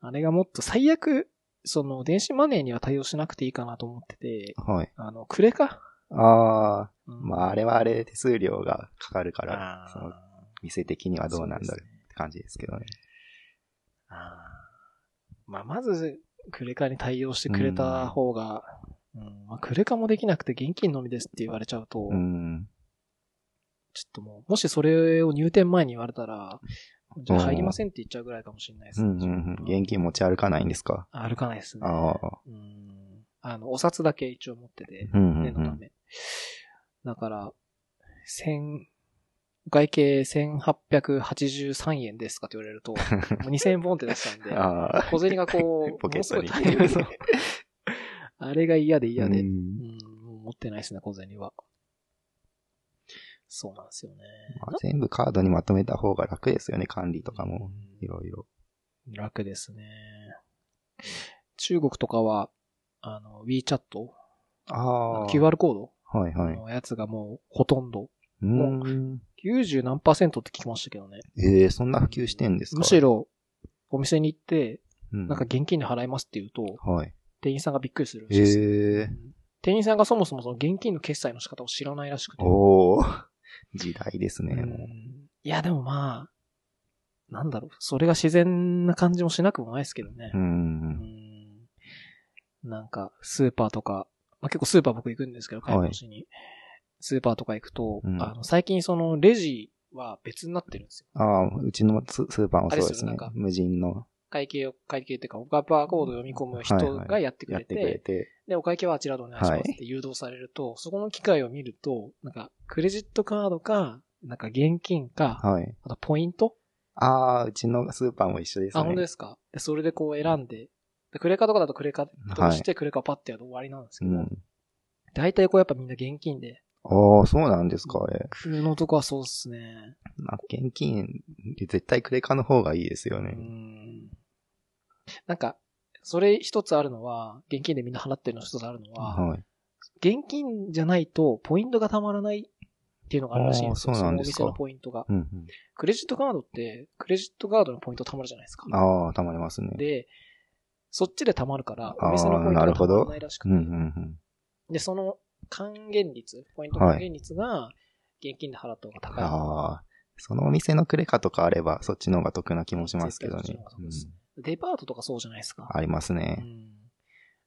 あれがもっと最悪、その、電子マネーには対応しなくていいかなと思ってて、はい。あの、クレカ？ああ、うんまああれはあれで手数料がかかるからその店的にはどうなんだって感じですけどね。あーまあ、まず、クレカに対応してくれた方が、うんまあ、クレカもできなくて現金のみですって言われちゃうと、うん。ちょっともう、もしそれを入店前に言われたら、じゃあ入りませんって言っちゃうぐらいかもしれないですね。うんうんうん。現金持ち歩かないんですか？歩かないですね。ああ。うん。あの、お札だけ一応持ってて、うんうんうん。念のため。だから、千、お会計1883円ですかって言われると、もう2000円ボンって出したんで。小銭がこう、ポケットに あれが嫌で嫌で、ううん持ってないですね、小銭は。そうなんですよね。まあ全部カードにまとめた方が楽ですよね、管理とかも。うんいろいろ。楽ですね。中国とかは、あの、WeChat、ああ。QR コード？はいはい。のやつがもうほとんど、うーん。90何パーセントって聞きましたけどね。ええそんな普及してんですか？むし、ろ、お店に行って、うん、なんか現金で払いますって言うと、はい。店員さんがびっくりするらしいです。ええうん店員さんがそもそもその現金の決済の仕方を知らないらしくて。おお時代ですね、うんもう。いや、でもまあ、なんだろう、それが自然な感じもしなくもないですけどねう。。うんんなんか、スーパーとか、まあ、結構スーパー僕行くんですけど、買い物しに。スーパーとか行くと、うんあの、最近そのレジは別になってるんですよ。ああ、うちのススーパーもそうですねす。無人の会計を、会計っていうか、バーコードを読み込む人がやってくれて、やってくれて。で、お会計はあちらでお願いしますって誘導されると、そこの機械を見ると、なんか、クレジットカードか、なんか現金か、はい。あとポイント？ああ、うちのスーパーも一緒ですね。あ、本当ですか？でそれでこう選んで、でクレカとかだとクレカとしてクレカパッてやると終わりなんですけど、うん。大体こうやっぱみんな現金で、ああ、そうなんですか、あれ。空のとこはそうっすね。まあ、現金、絶対クレカの方がいいですようね。ん。なんか、それ一つあるのは、現金でみんな払ってるの一つあるのは、はい。現金じゃないとポイントがたまらないっていうのがあるらしいんですよ。そうなんですかそのお店のポイントが。うんうん。クレジットカードって、クレジットカードのポイントたまるじゃないですか。ああ、たまりますね。で、そっちでたまるから、お店のポイントがたまらないらしくて。うんうんうん。で、その還元率、ポイント還元率が、現金で払った方が高い。ああ、そのお店のクレカとかあれば、そっちの方が得な気もしますけどねうんデパートとかそうじゃないですか。ありますうね。ん。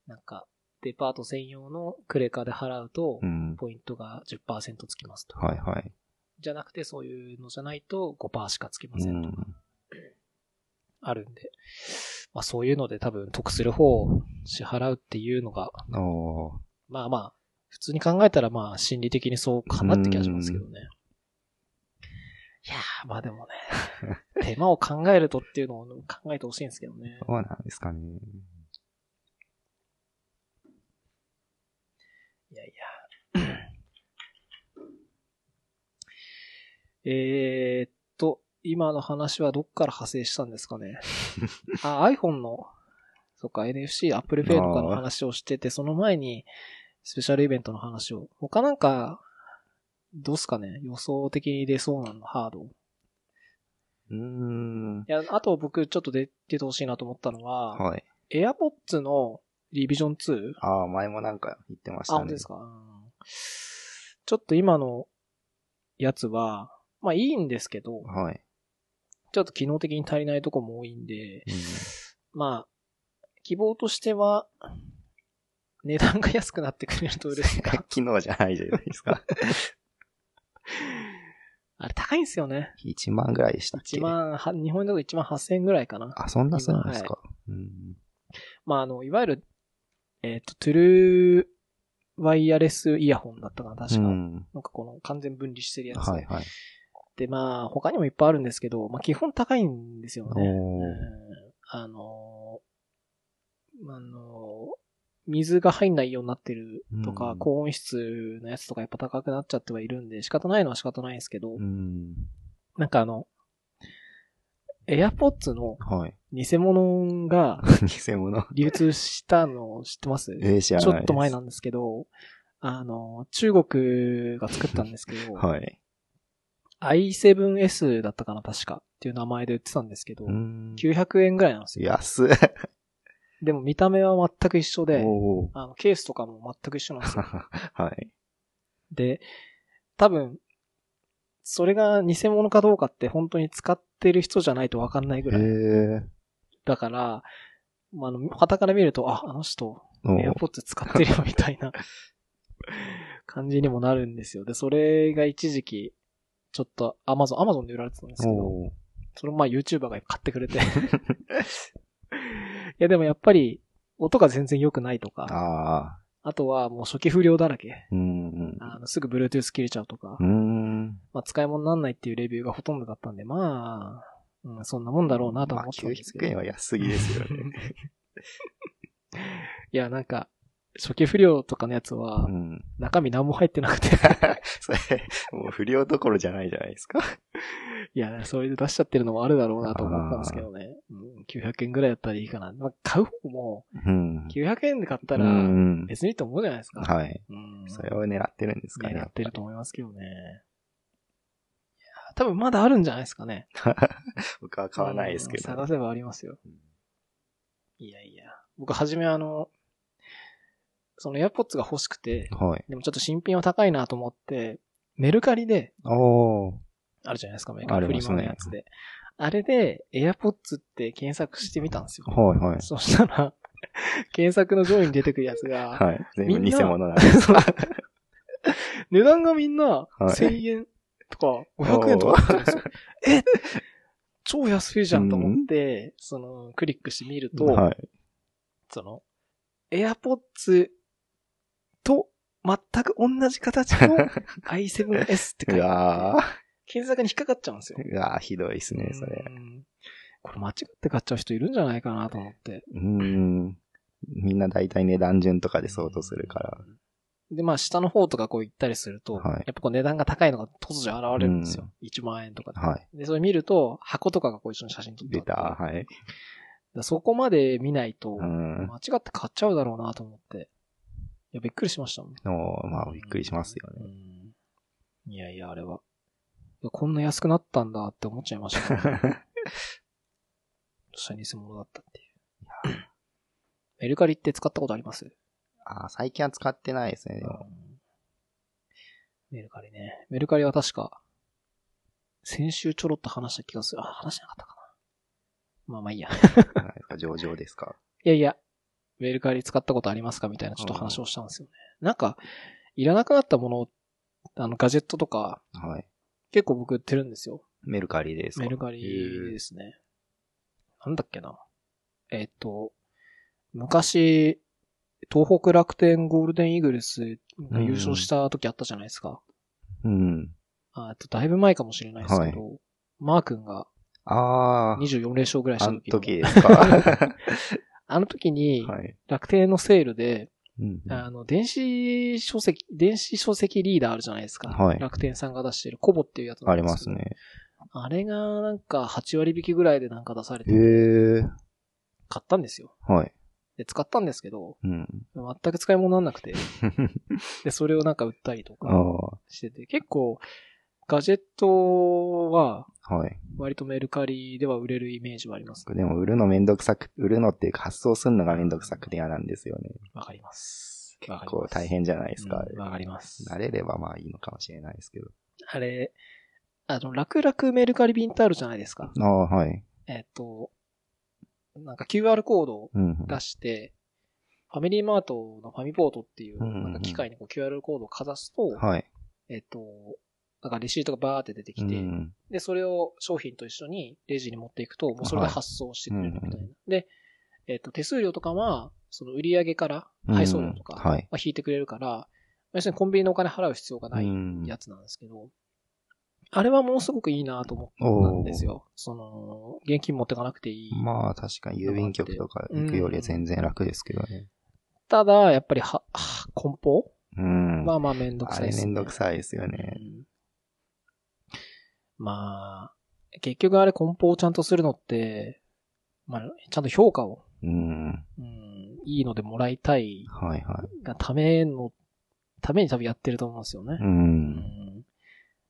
なんか、デパート専用のクレカで払うとう、ん。ポイントが10%つきますと。はいはい。じゃなくて、そういうのじゃないと5%しかつきまうせんと。ん。あるんで。まあそういうので多分得する方を支払うっていうのが、まあまあ、普通に考えたらまあ心理的にそうかなって気がしますけどね。いやー、まあでもね、手間を考えるとっていうのを考えてほしいんですけどね。そうなんですかね。いやいや。えーっと、今の話はどっから派生したんですかね。あ、iPhone の、そっか、NFC、Apple Pay とかの話をしてて、その前に、スペシャルイベントの話を。他なんか、どうすかね？予想的に出そうなの、ハード。うーん。いや、あと僕ちょっと出ててほしいなと思ったのは、はい。AirPods のリビジョン 2? ああ、前もなんか言ってましあ、たね。本当ですか、うんちょっと今のやつは、まあいいんですけど、はい。ちょっと機能的に足りないとこも多いんで、うんまあ、希望としては、値段が安くなってくれると嬉しいな。昨日じゃないじゃないですか。あれ高いんですよね。1万ぐらいでしたっけ？1万、は日本円だと1万8000円ぐらいかな。あ、そんなするんですか？うん。まああの、いわゆる、えっ、と、トゥルーワイヤレスイヤホンだったかな、確か。うん。なんかこの完全分離してるやつ。はいはい。で、まあ、他にもいっぱいあるんですけど、まあ基本高いんですよね。あのー、あのー水が入んないようになってるとか、うん高音質のやつとかやっぱ高くなっちゃってはいるんで、仕方ないのは仕方ないんですけど、うん。なんかあの、AirPods のはい。偽物が 偽物。流通したの知ってます？ちょっと前なんですけど、あの、中国が作ったんですけど、はい。i7S だったかな、確か。っていう名前で売ってたんですけど、うん。900円ぐらいなんですよ。安い。でも見た目は全く一緒で、おーあの、ケースとかも全く一緒なんですよ。はい。で、多分、それが偽物かどうかって本当に使ってる人じゃないとわかんないぐへらい。え。だから、まあ、あの、旗から見ると、あ、あの人、おー AirPods 使ってるよみたいな 感じにもなるんですよ。で、それが一時期、ちょっと Amazon、Amazon で売られてたんですけど、おーそれもまあ YouTuber が買ってくれて。いやでもやっぱり、音が全然良くないとか、ああ。あとはもう初期不良だらけ。うん。あのすぐ Bluetooth 切れちゃうとかう、ん。まあ使い物にならないっていうレビューがほとんどだったんで、まあ、うん、そんなもんだろうなと思ってたんですけど。900円は安すぎですよね。いや、なんか、初期不良とかのやつはう、ん。中身何も入ってなくて、それ、もう不良どころじゃないじゃないですか。いや、それで出しちゃってるのもあるだろうなと思ったんですけどね。うん、900円ぐらいだったらいいかな。まあ、買う方も、うん。900円で買ったうら、ん。別にいいと思うじゃないですか。はい。うん。それを狙ってるんですかね。狙ってると思いますけどね。いや、多分まだあるんじゃないですかね。僕は買わないですけど。うん探せばありますよ。いやいや。僕はじめあの、その AirPods が欲しくて、はい。でもちょっと新品は高いなと思って、メルカリで、おー。あるじゃないですか、メルカリフリマのやつで。あれで、AirPods って検索してみたんですよ。はいはい。そしたら、検索の上位に出てくるやつが、はい。全部偽物なんです。値段がみんな、はい1000円とか、500円とかなっんですよ。え超安いじゃんと思って、その、クリックしてみると、はい。その、AirPods と全く同じ形の i7S って書い検索に引っかかっちゃうんですよ。ー。うわー、ひどいですね、それ。うんこれ間違って買っちゃう人いるんじゃないかなと思って。うーん。みんな大体値段順とかで相当するから。で、まあ、下の方とかこう行ったりすると、はいやっぱこう値段が高いのが突如現れるんですよ。1万円とかで。はい。で、それ見ると、箱とかがこう一緒に写真撮って出た、はい。そこまで見ないと、うん。間違って買っちゃうだろうなと思って。いや、びっくりしましたもん。のまあ、びっくりしますよね。うんいやいや、あれは。いやこんな安くなったんだって思っちゃいました、ね。そしたら偽物だったっていう。メルカリって使ったことあります？あー最近は使ってないですね、でも。メルカリね。メルカリは確か、先週ちょろっと話した気がする。あ、話しなかったかな。まあまあいいや。はい上場ですか？いやいや、メルカリ使ったことありますかみたいなちょっと話をしたんですよね。なんか、いらなくなったもの、あの、ガジェットとか、はい。結構僕売ってるんですよ。メルカリですか？メルカリですね。なんだっけな。えっ、と、昔、東北楽天ゴールデンイーグルスが優勝した時あったじゃないですか。うん。あえっと、だいぶ前かもしれないですけど、マー君があ24連勝ぐらいしあ、あ時の時ですか？あの時に、はい。楽天のセールで、うんあの、電子書籍、電子書籍リーダーあるじゃないですか。はい楽天さんが出してるコボっていうやつなありますすね。あれがなんか8割引きぐらいでなんか出されへて、え。買ったんですよ。はい。で、使ったんですけど、うん。全く使い物にならなくて、で、それをなんか売ったりとあかあ、してて、結構、ガジェットは、はい。割とメルカリでは売れるイメージはあります。でも売るのめんどくさく、売るのっていうか発送するのがめんどくさくて嫌なんですよね。わかります。結構大変じゃないですか。うんわかります。慣れればまあいいのかもしれないですけど。あれ、あの、楽々メルカリ便ってあるじゃないですか。ああ、はい。えっと、なんか QR コードをうん。出して、ファミリーマートのファミポートっていう、うんうんうんなんか機械にこう QR コードをかざすと、はい。えっと、なんかレシートがバーって出てきて、うん。で、それを商品と一緒にレジに持っていくと、もうそれで発送してくれるみたいな。はいで、えっと、手数料とかは、その売り上げから配送料とかうんは引いてくれるから、要するにコンビニのお金払う必要がないうんやつなんですけど、あれはものすごくいいなと思ったんですよ。その、現金持ってかなくていい。まあ確かに郵便局とか行くよりは全然楽ですけどね。ただ、やっぱりは、は梱包？うん。まあまあめんどくあさいです、ね。れめんどくさいですよね。うんまあ、結局あれ梱包をちゃんとするのって、まあ、ちゃんと評価を、うん。うん、いいのでもらいたいはいはい。がための、ために多分やってると思うんですよねう。。うん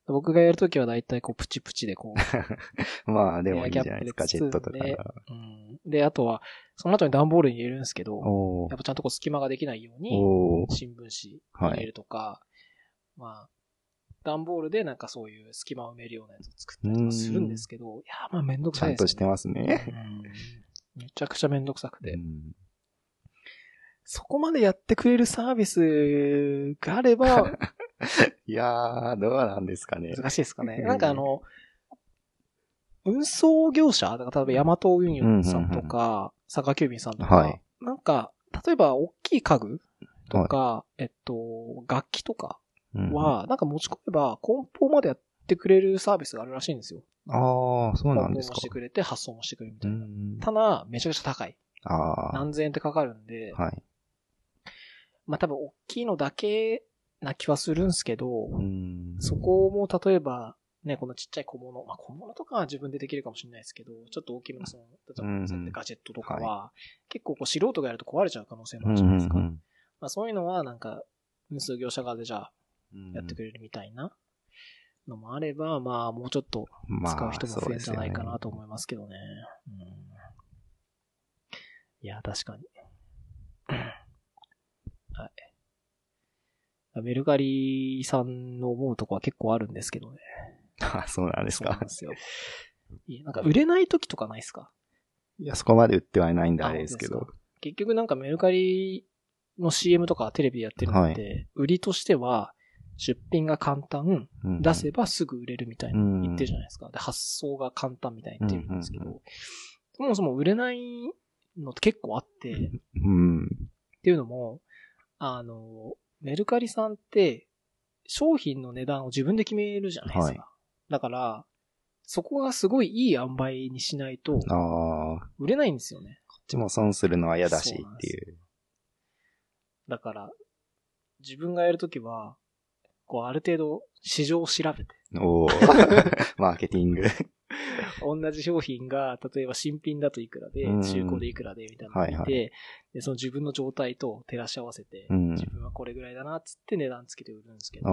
僕がやるときはだいたいこうプチプチでこう、まあでもいいじゃないですか、ジェットとかが。うん、で、あとは、その後に段ボールに入れるんですけど、おやっぱちゃんとこう隙間ができないように、お新聞紙入れるとか、まあ、段ボールでなんかそういう隙間を埋めるようなやつを作ったりとかするんですけど、いや、まあめんどくちさいです、ね。ゃんとしてますね。うんめちゃくちゃめんどくさくて。うんそこまでやってくれるサービスがあれば、いやー、どうなんですかね。難しいですかね。うんなんかあの、運送業者だから例えばヤマト運輸さんとか、佐川急便さんとか、はいなんか、例えば大きい家具とか、えっと、楽器とかうん、は、なんか持ち込めば梱包までやってくれるサービスがあるらしいんですよ。ああ、そうなん梱包ですかもして。くれて発送もしてくれるみたういな。ん。ただ、めちゃくちゃ高い。ああ、何千円ってかかるんで、はい。まあ多分大きいのだけな気はするんですけど、うん。そこも例えば、ね、このちっちゃい小物、まあ小物とかは自分でできるかもしれないですけど、ちょっと大きめのその、例えばガジェットとかは、結構こう素人がやると壊れちゃう可能性もあうんるじゃないですか。うんまあそういうのはなんか、運送業者側でじゃあうんやってくれるみたいなのもあれば、まあもうちょっとまあ使う人も増えるんじゃないかなと思いますけどね。うん、いや、確かに。はい。メルカリさんの思うとこは結構あるんですけどね。あそうなんですかそうなんで。すよ。いやなんか売れない時とかないですか？いや、そこまで売ってはないんであれですけど。結局なんかメルカリの CM とかテレビでやってるのって、売りとしては、出品が簡単、うん出せばすぐ売れるみたいなうん言ってるじゃないですか。で、発送が簡単みたいに言ってるんですけど、そもそも売れないのって結構あって、っうん。ていうのも、あの、メルカリさんって、商品の値段を自分で決めるじゃないですか。はだから、そこがすごいいい塩梅にしないと、売れないんですよね。っちも損するのは嫌だしっていう。だから、自分がやるときは、こう、ある程度、市場を調べて、おお マーケティング。同じ商品が、例えば新品だといくらでうん、中古でいくらで、みたいなのを見て、はいで、その自分の状態と照らし合わせて、うん自分はこれぐらいだな、つって値段つけて売るんですけど、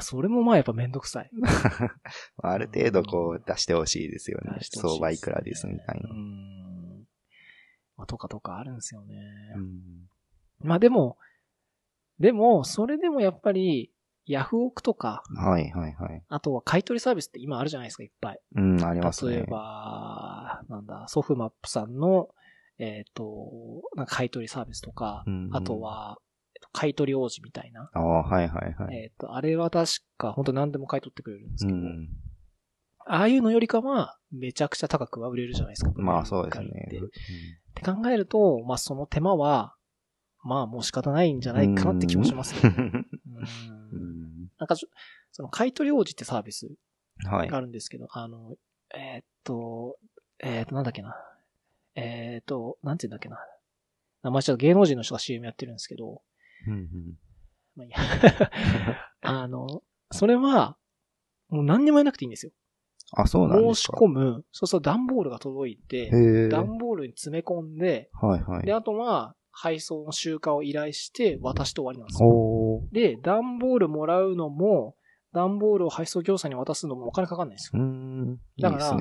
それもまあやっぱめんどくさい。ある程度こう出してほしいですよね出。しし相場いくらですみたいなう。ん。まあ、とかとかあるんですよね。うんまあでも、でも、それでもやっぱり、ヤフオクとか、はいはいはい。あとは買い取りサービスって今あるじゃないですか、いっぱい。うん、ありますね。例えば、なんだ、ソフマップさんの、えっ、と、なんか買い取りサービスとか、うんあとは、えっと買い取り王子みたいな。ああ、はいはいはい。えっ、と、あれは確か、本当何でも買い取ってくれるんですけど、うん。ああいうのよりかは、めちゃくちゃ高くは売れるじゃないですか。まあそうですねメルカリって。って考えると、まあその手間は、まあもう仕方ないんじゃないかなって気もしますよね。うんうんなんかその買い取り王子ってサービスはいが。あるんですけど、あの、えーっと、えーっと、なんだっけな。えーっと、なんて言うんだっけな。名前ちょっと芸能人の人が CM やってるんですけど、うんうんまあいいや。あの、それは、もう何にもやらなくていいんですよ。あ、そうなんで申しすか。込む、そうそう段ボールが届いて。段ボールに詰め込んで、はいはいで、。あとは、配送の集荷を依頼して渡して終わりなんですよ。で、段ボールもらうのも、段ボールを配送業者に渡すのもお金かかんないんですよ。いいだから。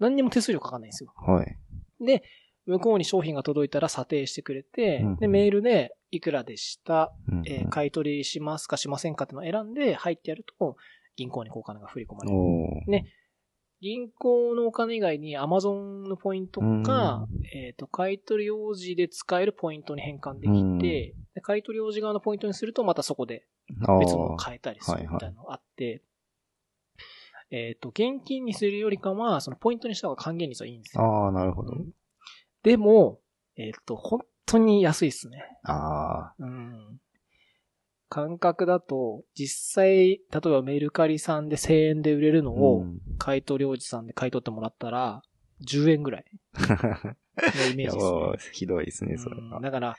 何にも手数料かかんないんですよ。はい。で、向こうに商品が届いたら査定してくれて、うんで、メールでいくらでした、うんうんえー買い取りしますか？しませんか？ってのを選んで入ってやると、銀行にこうお金が振り込まれる。ね銀行のお金以外に Amazon のポイントか、えっ、と、買い取り用事で使えるポイントに変換できて、で買い取り用事側のポイントにするとまたそこで別のを変えたりすはいはいるみたいなのがあって、えっ、と、現金にするよりかは、そのポイントにした方が還元率はいいんですよ。ああ、なるほど。でも、えっ、と、本当に安いですね。ああ。うん。感覚だと、実際、例えばメルカリさんで1000円で売れるのを、うん買い取りおじさんで買い取ってもらったら、10円ぐらい のイメージです、ね。、ひどいですね、それはうん。だから、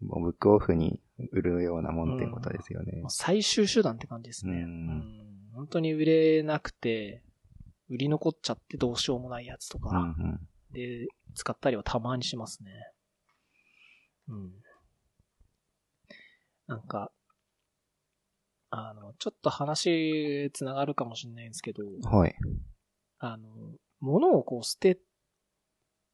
もうブックオフに売るようなもんってことですよね。最終手段って感じですね。本当に売れなくて、売り残っちゃってどうしようもないやつとか、うんうん。で、使ったりはたまにしますね。うん。なんか、あの、ちょっと話つながるかもしれないんですけど、はい。あの、物をこう捨て、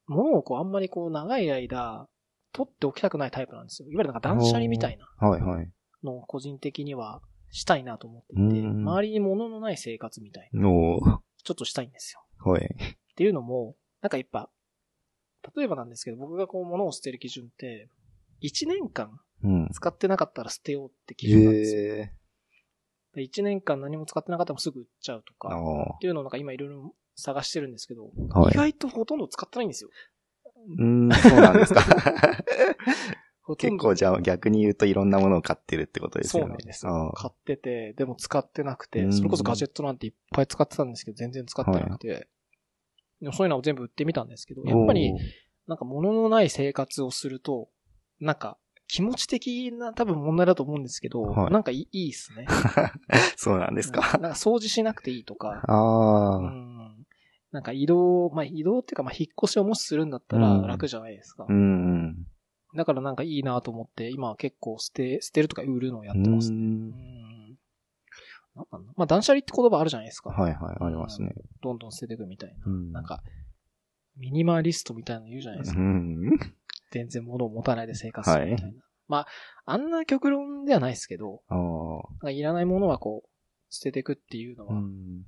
物をこうあんまりこう長い間、取っておきたくないタイプなんですよ。いわゆるなんか断捨離みたいなはいはい。のを個人的にはしたいなと思っていて、うん周りに物のない生活みたいな、のちょっとしたいんですよ。はい。っていうのも、なんかやっぱ、例えばなんですけど、僕がこう物を捨てる基準って、1年間うん。使ってなかったら捨てようって基準なんですよ。えで1年間何も使ってなかったらすぐ売っちゃうとー。か、あっていうのをなんか今いろいろ探してるんですけど、あ。はい意。外とほとんど使ってないんですよ。うーん、そうなんですか。結構じゃあ逆に言うといろんなものを買ってるってことですよね。そうなんです。買ってて、でも使ってなくて、うんそれこそガジェットなんていっぱい使ってたんですけど、全然使ってなくて、でもそういうのを全部売ってみたんですけど、ーやっぱりなんか物のない生活をすると、なんか気持ち的な多分問題だと思うんですけど、はいなんかいいっすね。そうなんですか。なんか掃除しなくていいとか、ああ、うん、なんか移動、まあ移動っていうかまあ引っ越しをもしするんだったらうん楽じゃないですか。うんうん。だからなんかいいなと思って、今は結構捨て、捨てるとか売るのをやうってますね。んうん。なんまあ断捨離って言葉あるじゃないですか。はいはい、ありますね。どんどん捨てていくみたいな。うんなんか、ミニマリストみたいなの言うじゃないですか。うん。全然物を持たないで生活するみたいな。まあ、あんな極論ではないですけど、いらないものはこう、捨てていくっていうのは、ううんん。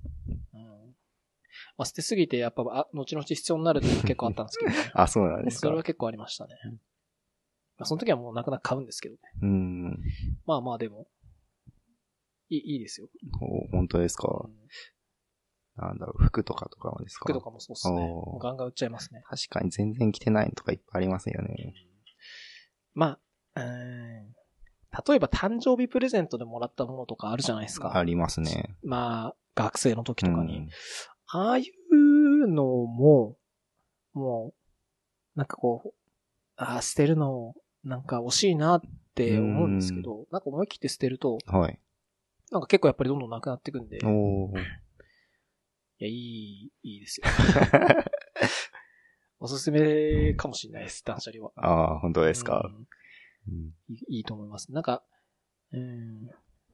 まあ、捨てすぎてやっぱ、あ、後々必要になるっていうのが結構あったんですけど、ね、あ、そうなんですかそれ。は結構ありましたね。まあ、その時はもうなくなく買うんですけどね。うん。まあまあでも、いい、いいですよ。お本当ですかう。んなんだろう、服とかとかもですか？服とかもそうっすね。ガンガン売っちゃいますね。確かに全然着てないのとかいっぱいありますよね。まあ、うーん。例えば誕生日プレゼントでもらったものとかあるじゃないですか。ありますね。まあ、学生の時とかに。うんああいうのも、もう、なんかこう、ああ、捨てるの、なんか惜しいなって思うんですけど、なんか思い切って捨てると、はい。なんか結構やっぱりどんどんなくなっていくんで、いおー。や、いい、いいですよ。おすすめかもしれないです、断捨離は。ああ、本当ですか？うんうんいいいいと思います。なんか、うん、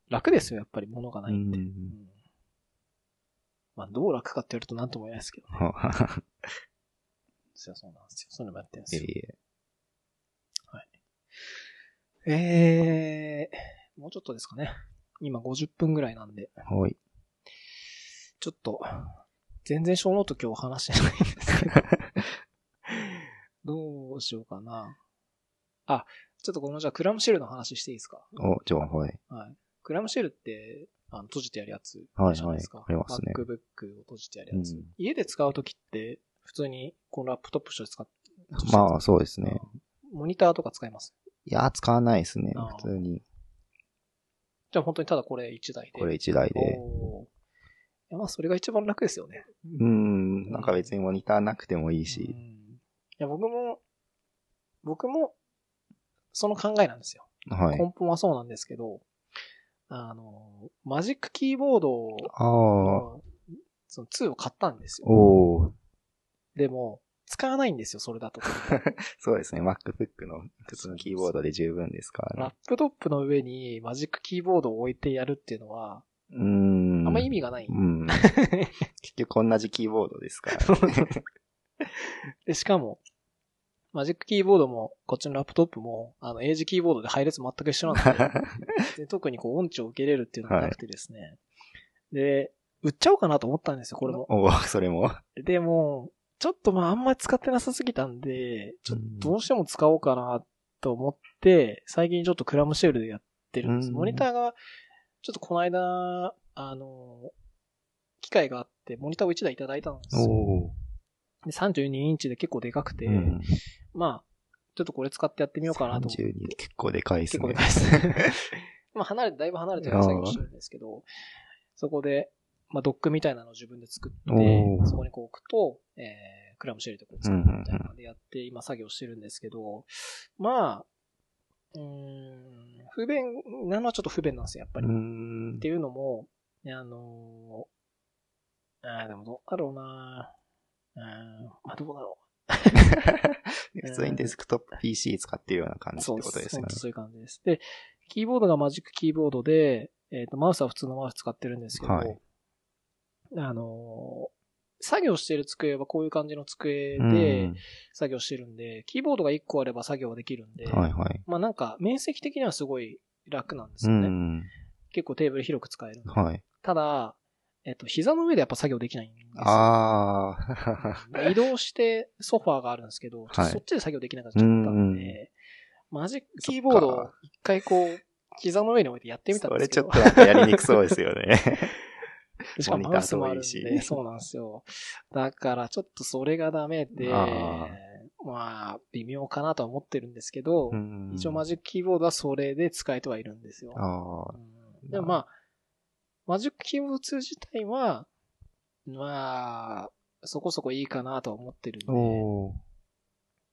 楽ですよ、やっぱり物がないんで。うんうんまあ、どう楽かって言われると何とも言えないですけどね。そうそうなんですよ。そういうのもやってるんですえよ。えー、もうちょっとですかね。今50分ぐらいなんで、ーはい。ちょっと、全然ショーノート今日話してないんですけど。どうしようかな。あ、ちょっとこのじゃあクラムシェルの話していいですか？お、じゃあ、はい。はい。クラムシェルって、あの、閉じてやるやつ。はいじゃないですか。はいありますね MacBook を閉じてやるやつ。うん家で使うときって、普通にこのラップトップとして使って、まあ、そうですね。モニターとか使います？いや、使わないですね。普通に。じゃあ本当にただこれ1台で。これ一台で。まあそれが一番楽ですよね。うん。なんか別にモニターなくてもいいうんし。いや、僕も、僕も、その考えなんですよ。はい。根本はそうなんですけど、あの、マジックキーボードを、ああ。その2を買ったんですよ。おー。でも、使わないんですよ、それだと。そうですね。MacBook の普通のキーボードで十分ですからね。ラップトップの上にマジックキーボードを置いてやるっていうのは、うーん。あんま意味がない。うん。結局同じキーボードですからね。で、しかも、マジックキーボードも、こっちのラップトップも、あの、エイジキーボードで配列全く一緒なんで、で特にこう音痴を受けれるっていうのがなくてですね。で、売っちゃおうかなと思ったんですよ、これも。おーそれも？でも、ちょっとまああんまり使ってなさすぎたんで、ちょっとどうしても使おうかなと思って、最近ちょっとクラムシェルでやってるんです。うんモニターが、ちょっとこの間、あの、機会があって、モニターを1台いただいたんですよ。で32インチで結構でかくて、うん。まあ、ちょっとこれ使ってやってみようかなと思って。32で結構でかいですね。結構でかいです。まあ離れて、だいぶ離れてる作業してるんですけど、そこで、まあドックみたいなのを自分で作ってそこにこう置くと、えー、クラムシェルでこう使うみたいなのでやって、今作業してるんですけど、まあ、うーん、不便なのはちょっと不便なんですよ、やっぱり。っんて。いうのも、あのー、あーでもどうだろうなうーん、まあどうだろ 普通にデスクトップ PC 使ってるような感う。じってそうことですよね本当。そういう感じです。で、キーボードがマジックキーボードで、えっ、と、マウスは普通のマウス使ってるんですけど、はいあのー作業してる机はこういう感じの机うんで作業してるんで、キーボードが1個あれば作業はできるんで、はいはい。まあなんか面積的にはすごい楽なんですうよね。ん。結構テーブル広く使える。はい。ただ、えっと、膝の上でやっぱ作業できないんですよ。ああ。移動してソファーがあるんですけど、ちょっとはいそっちで作業できなくなったんで、マジックキーボードを一回こう、膝の上に置いてやってみたんそれですけど。ちょっとやりにくそうですよね。しかもマウスもあるんで、そうなんですよ。だからちょっとそれがダメで、あまあ、微妙かなとは思ってるんですけど、うん一応マジックキーボードはそれで使えてはいるんですよ。ああ、うんでもまあ、マジックキーボード2自体は、まあ、そこそこいいかなとは思ってるんで、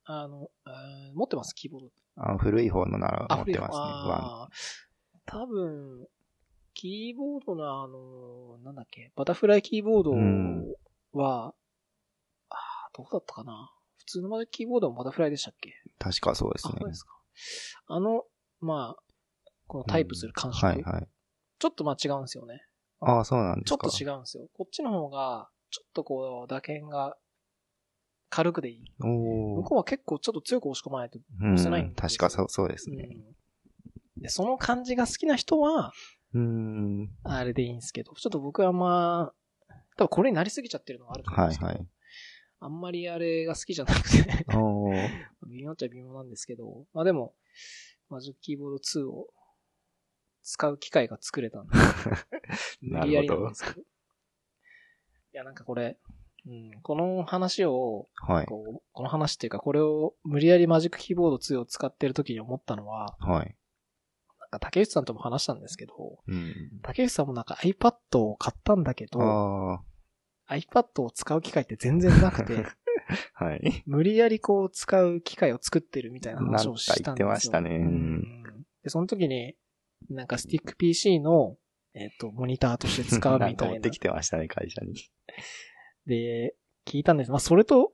あの、あー持ってます、キーボード。あ古い方のなら持ってますね。多分、キーボードのあの、なんだっけ、バタフライキーボードうん。は、あーどうだったかな？普通のマジックキーボードもバタフライでしたっけ？確かそうですあ、ねそう。ですか。あの、まあ、このタイプする感触、はいはい。ちょっとまあ違うんですよね。ああ、そうなんでちょっすか。と違うんですよ。こっちの方が、ちょっとこう、打鍵が軽くでいい。向こうは結構ちょっと強く押し込まないと。うん押せないんですよ確かそうそうですね。うんで、その感じが好きな人は、うん。あれでいいんですけど、ちょっと僕はまあ、多分これになりすぎちゃってるのがあると思うんですけど、はいはい。あんまりあれが好きじゃなくて。微妙っちゃ微妙なんですけど、まあでも、マジックキーボード2を使う機会が作れたんで、無な理やりなんです。けど。いや、なんかこれ、うん、この話を、はい。こうこの話っていうか、これを無理やりマジックキーボード2を使ってる時に思ったのは、はい。なんか竹内さんとも話したんですけど、うん。竹内さんもなんか iPad を買ったんだけど、あ iPad を使う機会って全然なくて、あ、はい。無理やりこう使う機会を作ってるみたいな話をしたんですよ。言ってましたねうんで、その時に、なんかスティック PC の、えっ、と、モニターとして使うみたいな。か持ってきてましたね、会社に。で、聞いたんです。まあ、それと、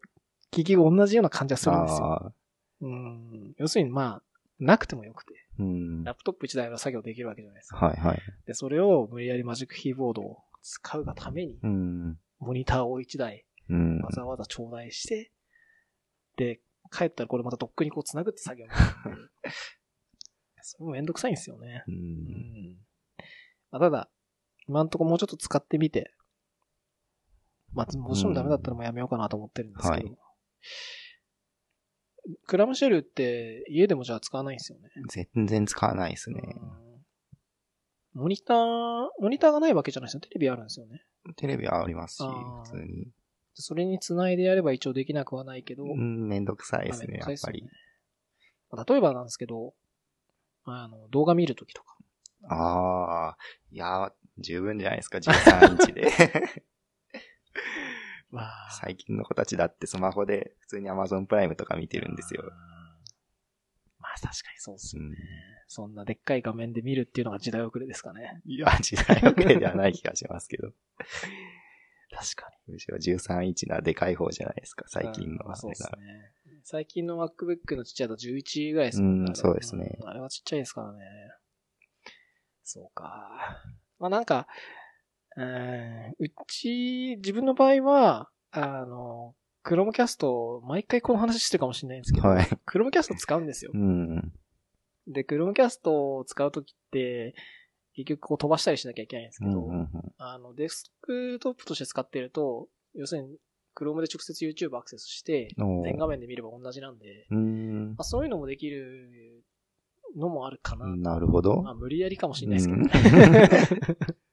結局同じような感じがするんですよ。うん。要するに、まあ、なくてもよくて、うん。ラップトップ1台が作業できるわけじゃないですか。はいはい。で、それを無理やりマジックキーボードを使うがために、うん。モニターを1台うん。わざわざ頂戴して、で、帰ったらこれまたドックにこう繋ぐって作業 それもめんどくさいんですよね。う。うんん。まあ、ただ、今んとこもうちょっと使ってみて、まあ、どうしてもダメだったらもうやめようかなと思ってるんですけど。はいクラムシェルって家でもじゃあ使わないんですよね。全然使わないですね。うんモニター、モニターがないわけじゃないですよ。テレビあるんですよね。テレビはありますし、普通に。それに繋いでやれば一応できなくはないけど、うん、めんどくさいですね、やっぱり。まあ例えばなんですけど、あの、動画見るときとか。ああ、いや、十分じゃないですか、13インチで。まあ最近の子たちだってスマホで普通に Amazon プライムとか見てるんですよ。。まあ確かにそうっすよね。うんそんなでっかい画面で見るっていうのが時代遅れですかね。いや、時代遅れではない気がしますけど。確かむしろ13インチなでかい方じゃないですか、に。最近のうんそう。ですね。最近の MacBook のちっちゃいと11ぐらいですもんね。うんそうですねんあれはちっちゃいですからね。そうか。まあなんか、うん、うち、自分の場合は、あの、クロームキャスト、毎回この話してるかもしれないんですけど、はい。クロームキャスト使うんですよう。ん。で、クロームキャストを使うときって、結局こう飛ばしたりしなきゃいけないんですけど、うんうんうんあの、デスクトップとして使ってると、要するに、クロームで直接 YouTube アクセスして、全画面で見れば同じなんで、うーんまあ、そういうのもできるのもあるかな。なるほど。まあ、無理やりかもしれないですけどね。うん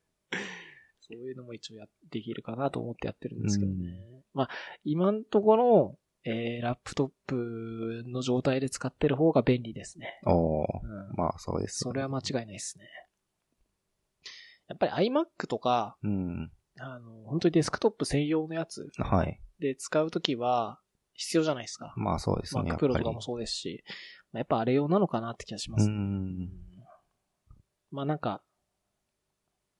そういうのも一応や、できるかなと思ってやってるんですけどね。まあ、今んところ、えー、ラップトップの状態で使ってる方が便利ですね。おーうん。まあそうです。それは間違いないですね。やっぱり iMac とか、うん。あの、本当にデスクトップ専用のやつはい。で使うときは必要じゃないですか。まあそうですね。Mac Pro とかもそうですし、まあやっぱあれ用なのかなって気がしまうすね。ん。まあなんか、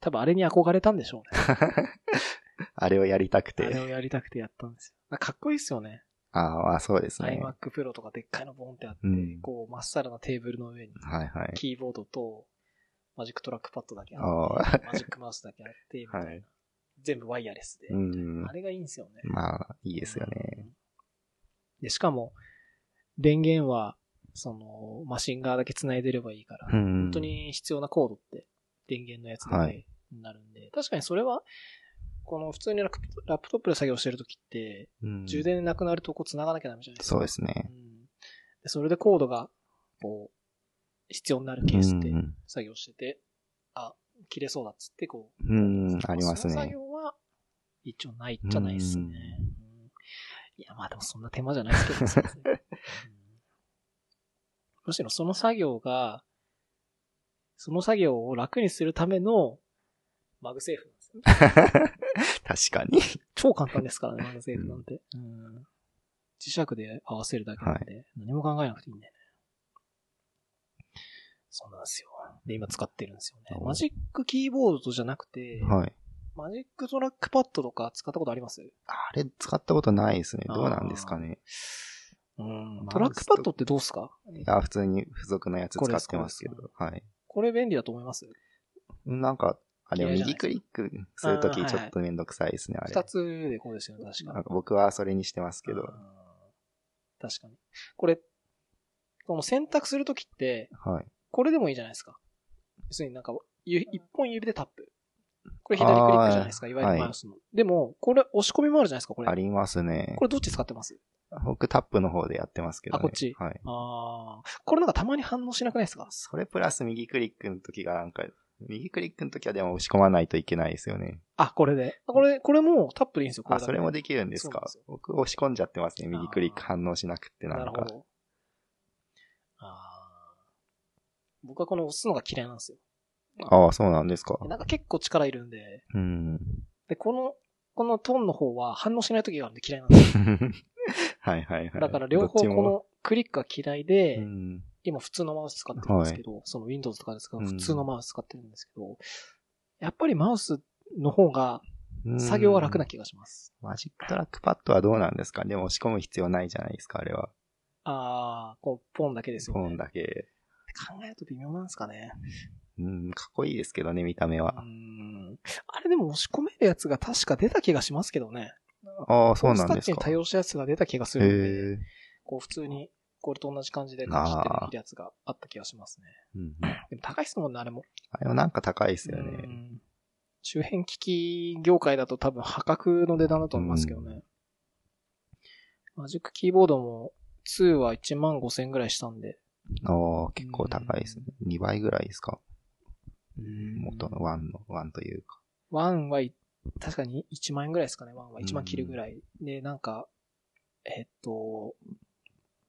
多分あれに憧れたんでしょうね。あれをやりたくあれて。をやりたくてやったんですよ。なんかかっこいいですよね。ああ、まあそうですね。iMac Pro とかでっかいのボンってあって、うんこう、まっさらなテーブルの上に、はいはい。キーボードと、マジックトラックパッドだけああって、マジックマウスだけあって、みたいな。はい全部ワイヤレスで。うんあ。れがいいんですよね。まあ、いいですよね。うん。で、しかも、電源は、その、マシン側だけ繋いでればいいから、うん。本当に必要なコードって、電源のやつだけになるんで、確かにそれは、この普通にラップラップトップで作業してるときって、うん、充電なくなるとこう繋がなきゃダメじゃないですか。そうですね。うんでそれでコードがこう、必要になるケースでうん作業してて、あ、切れそうだっつってこう、うん、ありますその作ね。業は、一応ないじゃないですね。うんいや、まあでもそんな手間じゃないですけど、ねうんむしろその作業が、その作業を楽にするためのマグセーフなんですよ。確かに。超簡単ですからね、マグセーフなんて。うん磁石で合わせるだけなんで、何も考えなくていいんだよね。そうなんですよ。で、今使ってるんですよね。お Magic Keyboard じゃなくて、はい。 Magic Trackpad とか使ったことあります？あれ使ったことないですね。どうなんですかね。うん。トラックパッドってどうすか？いや、普通に付属のやつ使ってますけど。はい。これ便利だと思います？なんか、あれ、右クリックするときちょっとめんどくさいですね、あれ。二つでこうですよね、確かなんか僕はそれにしてますけど。確かに。これ、この選択するときって、はい。これでもいいじゃないですか。要するになんか、ゆ一本指でタップ。これ左クリックじゃないですか、いわゆるマウスの。でも、これ押し込みもあるじゃないですか、これ。ありますねこ。れどっち使ってます？僕タップの方でやってますけどね。あこっちはい。ああ。これなんかたまに反応しなくないですか？それプラス右クリックの時がなんか、右クリックの時はでも押し込まないといけないですよね。あ、これで。あこれ、これもタップでいいんですよ、これあ、それもできるんですか？僕押し込んじゃってますね。右クリック反応しなくってなか。なんるほど。ああ。僕はこの押すのが嫌いなんですよ。ああ、そうなんですか。なんか結構力いるんで、うん。で、この、このトンの方は反応しない時があるんで嫌いなんですよ。はいはいはい。だから両方このクリックが嫌いで、うん。今普通のマウス使ってるんですけど、その Windows とかで使う普通のマウス使ってるんですけど、やっぱりマウスの方がうん作業は楽な気がします。 Magic Trackpad はどうなんですか？でも押し込む必要ないじゃないですか、あれは。ああ、こう、ポンだけですよね。ポンだけ。考えると微妙なんですかね。うん、かっこいいですけどね、見た目うは。ん。あれでも押し込めるやつが確か出た気がしますけどね。ああ、そうなんポースタッですか。チに対応したやつが出た気がすへるんで、え。こう普通に、これと同じ感じで書きってできるやつがあった気がしますね。うん。でも高いっすもんね、あれも。あれもなんか高いですようね。ん周辺機器業界だと多分破格の値段だと思いますけどね。マジックキーボードも2は1万5千ぐらいしたんで。ああ、結構高いですね。2倍ぐらいですか？元の1の、1というか。1はい、確かに1万円ぐらいですかね。1は1万切るぐらい。で、なんか、えっと、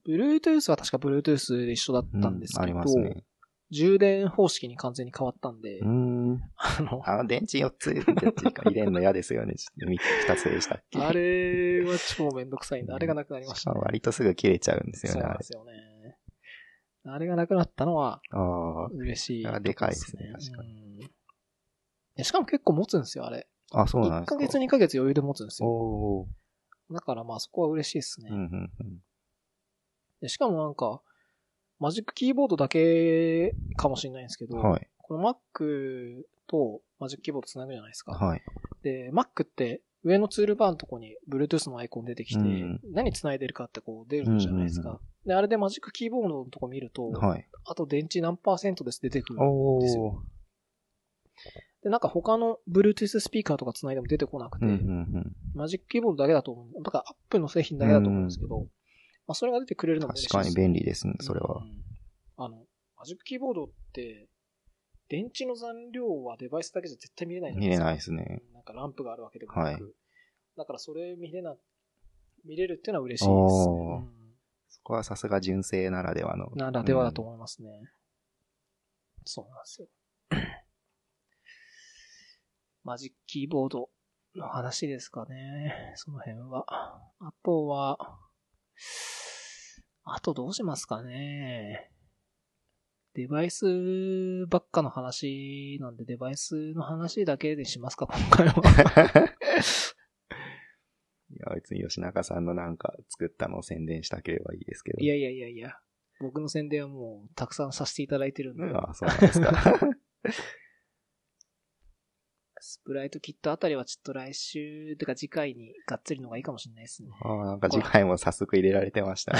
Bluetooth は確か Bluetooth で一緒だったんですけど、ありますね。充電方式に完全に変わったんで、ん。あの、あの電池4つ、入れるの嫌ですよね。ちょっと2つでしたっけ？あれは超めんどくさいんで、あれがなくなりました、ね。割とすぐ切れちゃうんですよね、そうで。すよね。あれがなくなったのはああ。嬉しい、あでかいですね確かに。うんでしかも結構持つんですよ、あれ。あ、そうなん1ですか。ヶ月2ヶ月余裕で持つんですよ。だからまあそこは嬉しいですね。うん、うん、うん。でしかもなんか、マジックキーボードだけかもしれないんですけど、はい。この Mac とマジックキーボードつなぐじゃないですか。はい。で、Mac って上のツールバーのとこに Bluetooth のアイコン出てきて、うん何繋いでるかってこう出るじゃないですか。うんうんで、あれでマジックキーボードのとこ見ると、はい。あと電池何パーセントです出てくる。おですよで、なんか他の Bluetooth スピーカーとか繋いでも出てこなくて、うん、うん、うん。マジックキーボードだけだと思う。だから Apple の製品だけだと思うんですけど、まあそれが出てくれるのも嬉しい確ですかに便利ですね、それはう。んあの、マジックキーボードって、電池の残量はデバイスだけじゃ絶対見れないじゃ見れないいですね。なんかランプがあるわけでもなく。はいだからそれ見れな、見れるっていうのは嬉しいですね。おーそこはさすが純正ならではの。うんならではだと思いますね。そうなんですよ。マジックキーボードの話ですかね。その辺は。あとは、あとどうしますかね。デバイスばっかの話なんで、デバイスの話だけでしますか、今回は。いや、別に吉永さんのなんか作ったのを宣伝したければいいですけど。いやいやいやいや。僕の宣伝はもうたくさんさせていただいてるんで。あそうなんですか。スプライトキットあたりはちょっと来週、てか次回にがっつりのがいいかもしれないですね。ああ、なんか次回も早速入れられてましたね。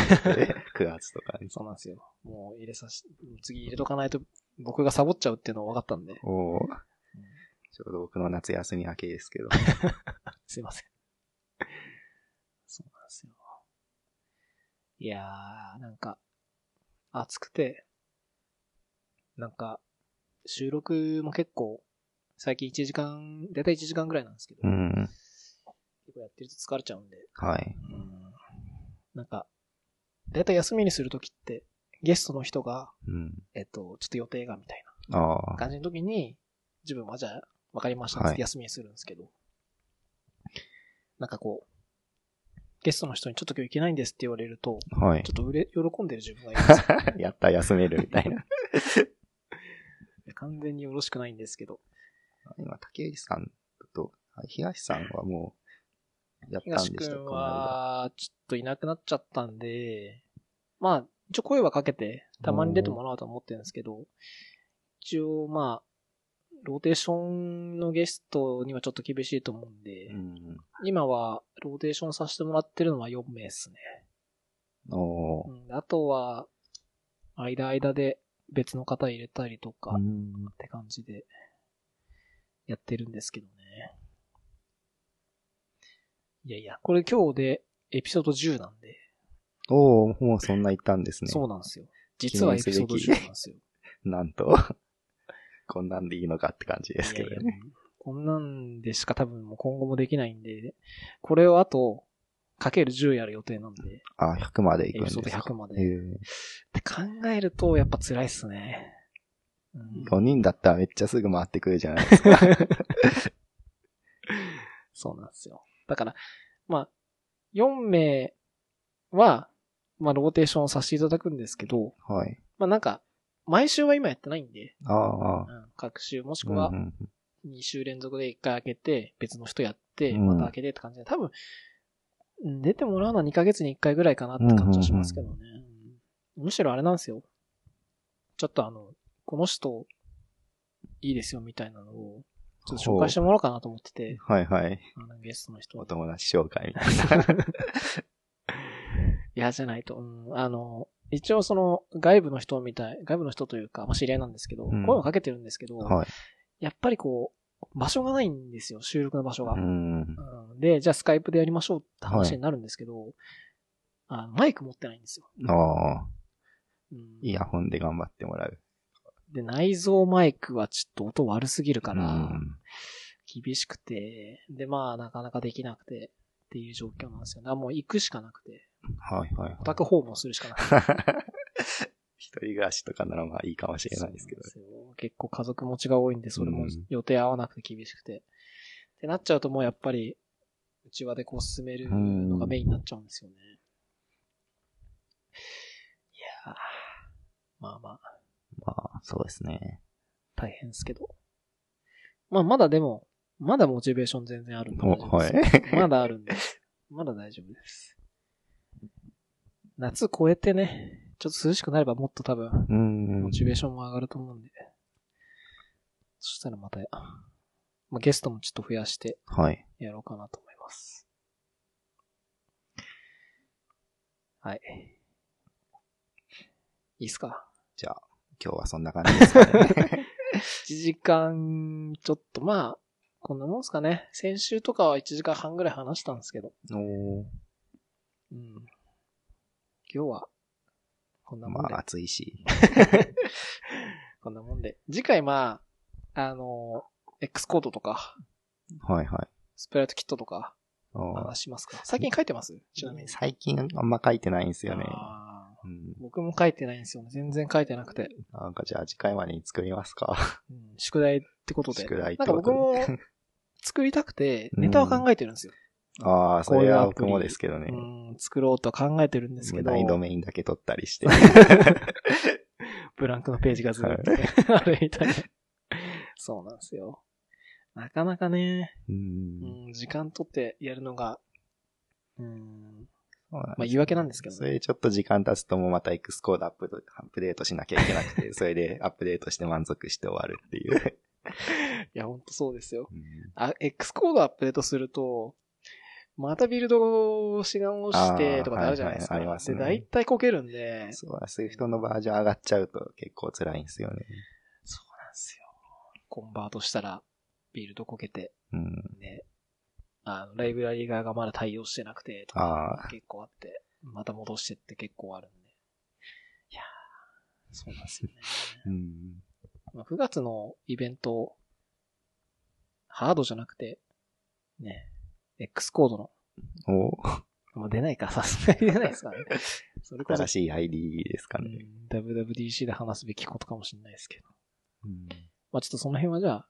9月とかに。そうなんですよ。もう入れさし、次入れとかないと僕がサボっちゃうっていうのは分かったんで。おーちょうど僕の夏休み明けですけど。すいません。そうなんですよ。いやー、なんか、暑くて、なんか、収録も結構、最近1時間、だいたい1時間ぐらいなんですけど、うん。結構やってると疲れちゃうんで、はい。うんなんか、だいたい休みにするときって、ゲストの人が、うん。えっと、ちょっと予定がみたい。な感じの時に、自分はじゃあ、わかりましたって休みにするんですけど、なんかこう、ゲストの人にちょっと今日行けないんですって言われると、はいちょ。っとうれ、喜んでる自分がいるんですよ。やった、休めるみたいな。完全によろしくないんですけど。今、竹内さんと、あ東さんはもう、やったんでしたこの間は、ちょっといなくなっちゃったんで、まあ、一応声はかけて、たまに出てもらおうと思ってるんですけど、一応まあ、ローテーションのゲストにはちょっと厳しいと思うんで、うん。今はローテーションさせてもらってるのは4名ですね。おーうん、あとは、間間で別の方入れたりとか、っうん。て感じで、やってるんですけどね。いやいや、これ今日でエピソード10なんで、おーもうそんな言ったんですね。そうなんですよ。実はエピソード10なんですよ。なんと？こんなんでいいのかって感じですけどいやいやね。こんなんでしか多分もう今後もできないんで、これをあと、かける10やる予定なんで、あ、100まで行くんですか？エピソード100まで。へって考えると、やっぱ辛いっすね。うん4人だったらめっちゃすぐ回ってくるじゃないですか。そうなんですよ。だから、まあ、4名は、まあ、ローテーションさせていただくんですけど、はい。まあなんか、毎週は今やってないんで、ああ。うん、各週、もしくはうんうん2週連続で1回開けて、別の人やって、うんまた開けてって感じで、多分、うん出てもらうのは2ヶ月に1回ぐらいかなって感じはしますけどね。うんむしろあれなんですよ。ちょっとあの、この人、いいですよみたいなのを、ちょっと紹介してもらおうかなと思ってて、はいはい。あのゲストの人おに。友達紹介みたいな。嫌じゃないと。うん、あの、一応その外部の人みたい、外部の人というか、まあ、知り合いなんですけど、うん声をかけてるんですけど、はい。やっぱりこう、場所がないんですよ、収録の場所が。うん。うんで、じゃあスカイプでやりましょうって話になるんですけど、あのマイク持ってないんですよ。ああ。うんイヤホンで頑張ってもらう。で、内蔵マイクはちょっと音悪すぎるから、うん厳しくて、で、まあ、なかなかできなくて、っていう状況なんですよ。だからもう行くしかなくて、はいはいオタク訪問するしかなくて。一人暮らしとかならまあいいかもしれないですけど。そうなんですよ結構家族持ちが多いんで、それもうん予定合わなくて厳しくて。ってなっちゃうともうやっぱり、うちわでこう進めるのがメインになっちゃうんですよね。いやー、まあまあ、まあ、そうですね。大変ですけど。まあまだでも、まだモチベーション全然あるんではい。まだあるんで。まだ大丈夫です。夏超えてね、ちょっと涼しくなればもっと多分、うんモ。チベーションも上がると思うんで。そしたらまた、まあ、ゲストもちょっと増やしてはい。やろうかなと思います。はい。いいっすか？じゃあ、今日はそんな感じですかね。?1 時間ちょっと、まあ、こんなもんすかね。先週とかは1時間半ぐらい話したんですけど。おーうん。今日は、こんなもんで。まあ、暑いし。こんなもんで。次回まあ、あの、X コードとか、はいはい。スプライトキットとか、話しますか？最近書いてます？ちなみに。最近あんま書いてないんですよね。うん。僕も書いてないんですよね。全然書いてなくて。なんかじゃあ次回までに作りますか。うん宿題ってことで。宿題ってなんかこと僕でも作りたくて、うんネタは考えてるんですよ。ああ、それは僕もですけどね。うん、作ろうとは考えてるんですけど、難易度メインだけ取ったりして。ブランクのページがずっとね、あるみたいな。そうなんですよ。なかなかね、うんうん、時間取ってやるのが、うん、まあ言い訳なんですけどね。それちょっと時間経つともうまた X コードアップアップデートしなきゃいけなくて、それでアップデートして満足して終わるっていう。いや、ほんとそうですよ。うんあ、X コードアップデートすると、またビルドをし直してとかってあるじゃないですか。あーはいはいありますねで、大体こけるんで、そう、Swift のバージョン上がっちゃうと結構辛いんですよね。そうなんですよ。コンバートしたら、ビルドこけて、うん。ね、あの、ライブラリー側がまだ対応してなくて、とか結構あって、また戻してって結構あるんで。いやそうなんですよね。うん。まあ、9月のイベント、ハードじゃなくて、ね、X コードの、おまあ、出ないか、さすがに出ないですからね。それこそ新、しい ID ですかね。うん WWDC で話すべきことかもしれないですけど。うんまあちょっとその辺はじゃあ、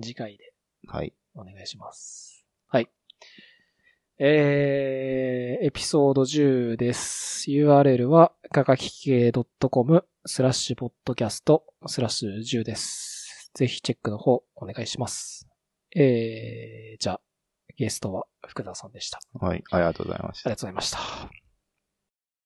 次回ではい。お願いします。はい。えー、エピソード10です。URL は、かかき系 .com スラッシュポッドキャストスラッシュ10です。ぜひチェックの方お願いします。えー、じゃあ、ゲストは福田さんでした。あはい。ありがとうございましたりがとうございました。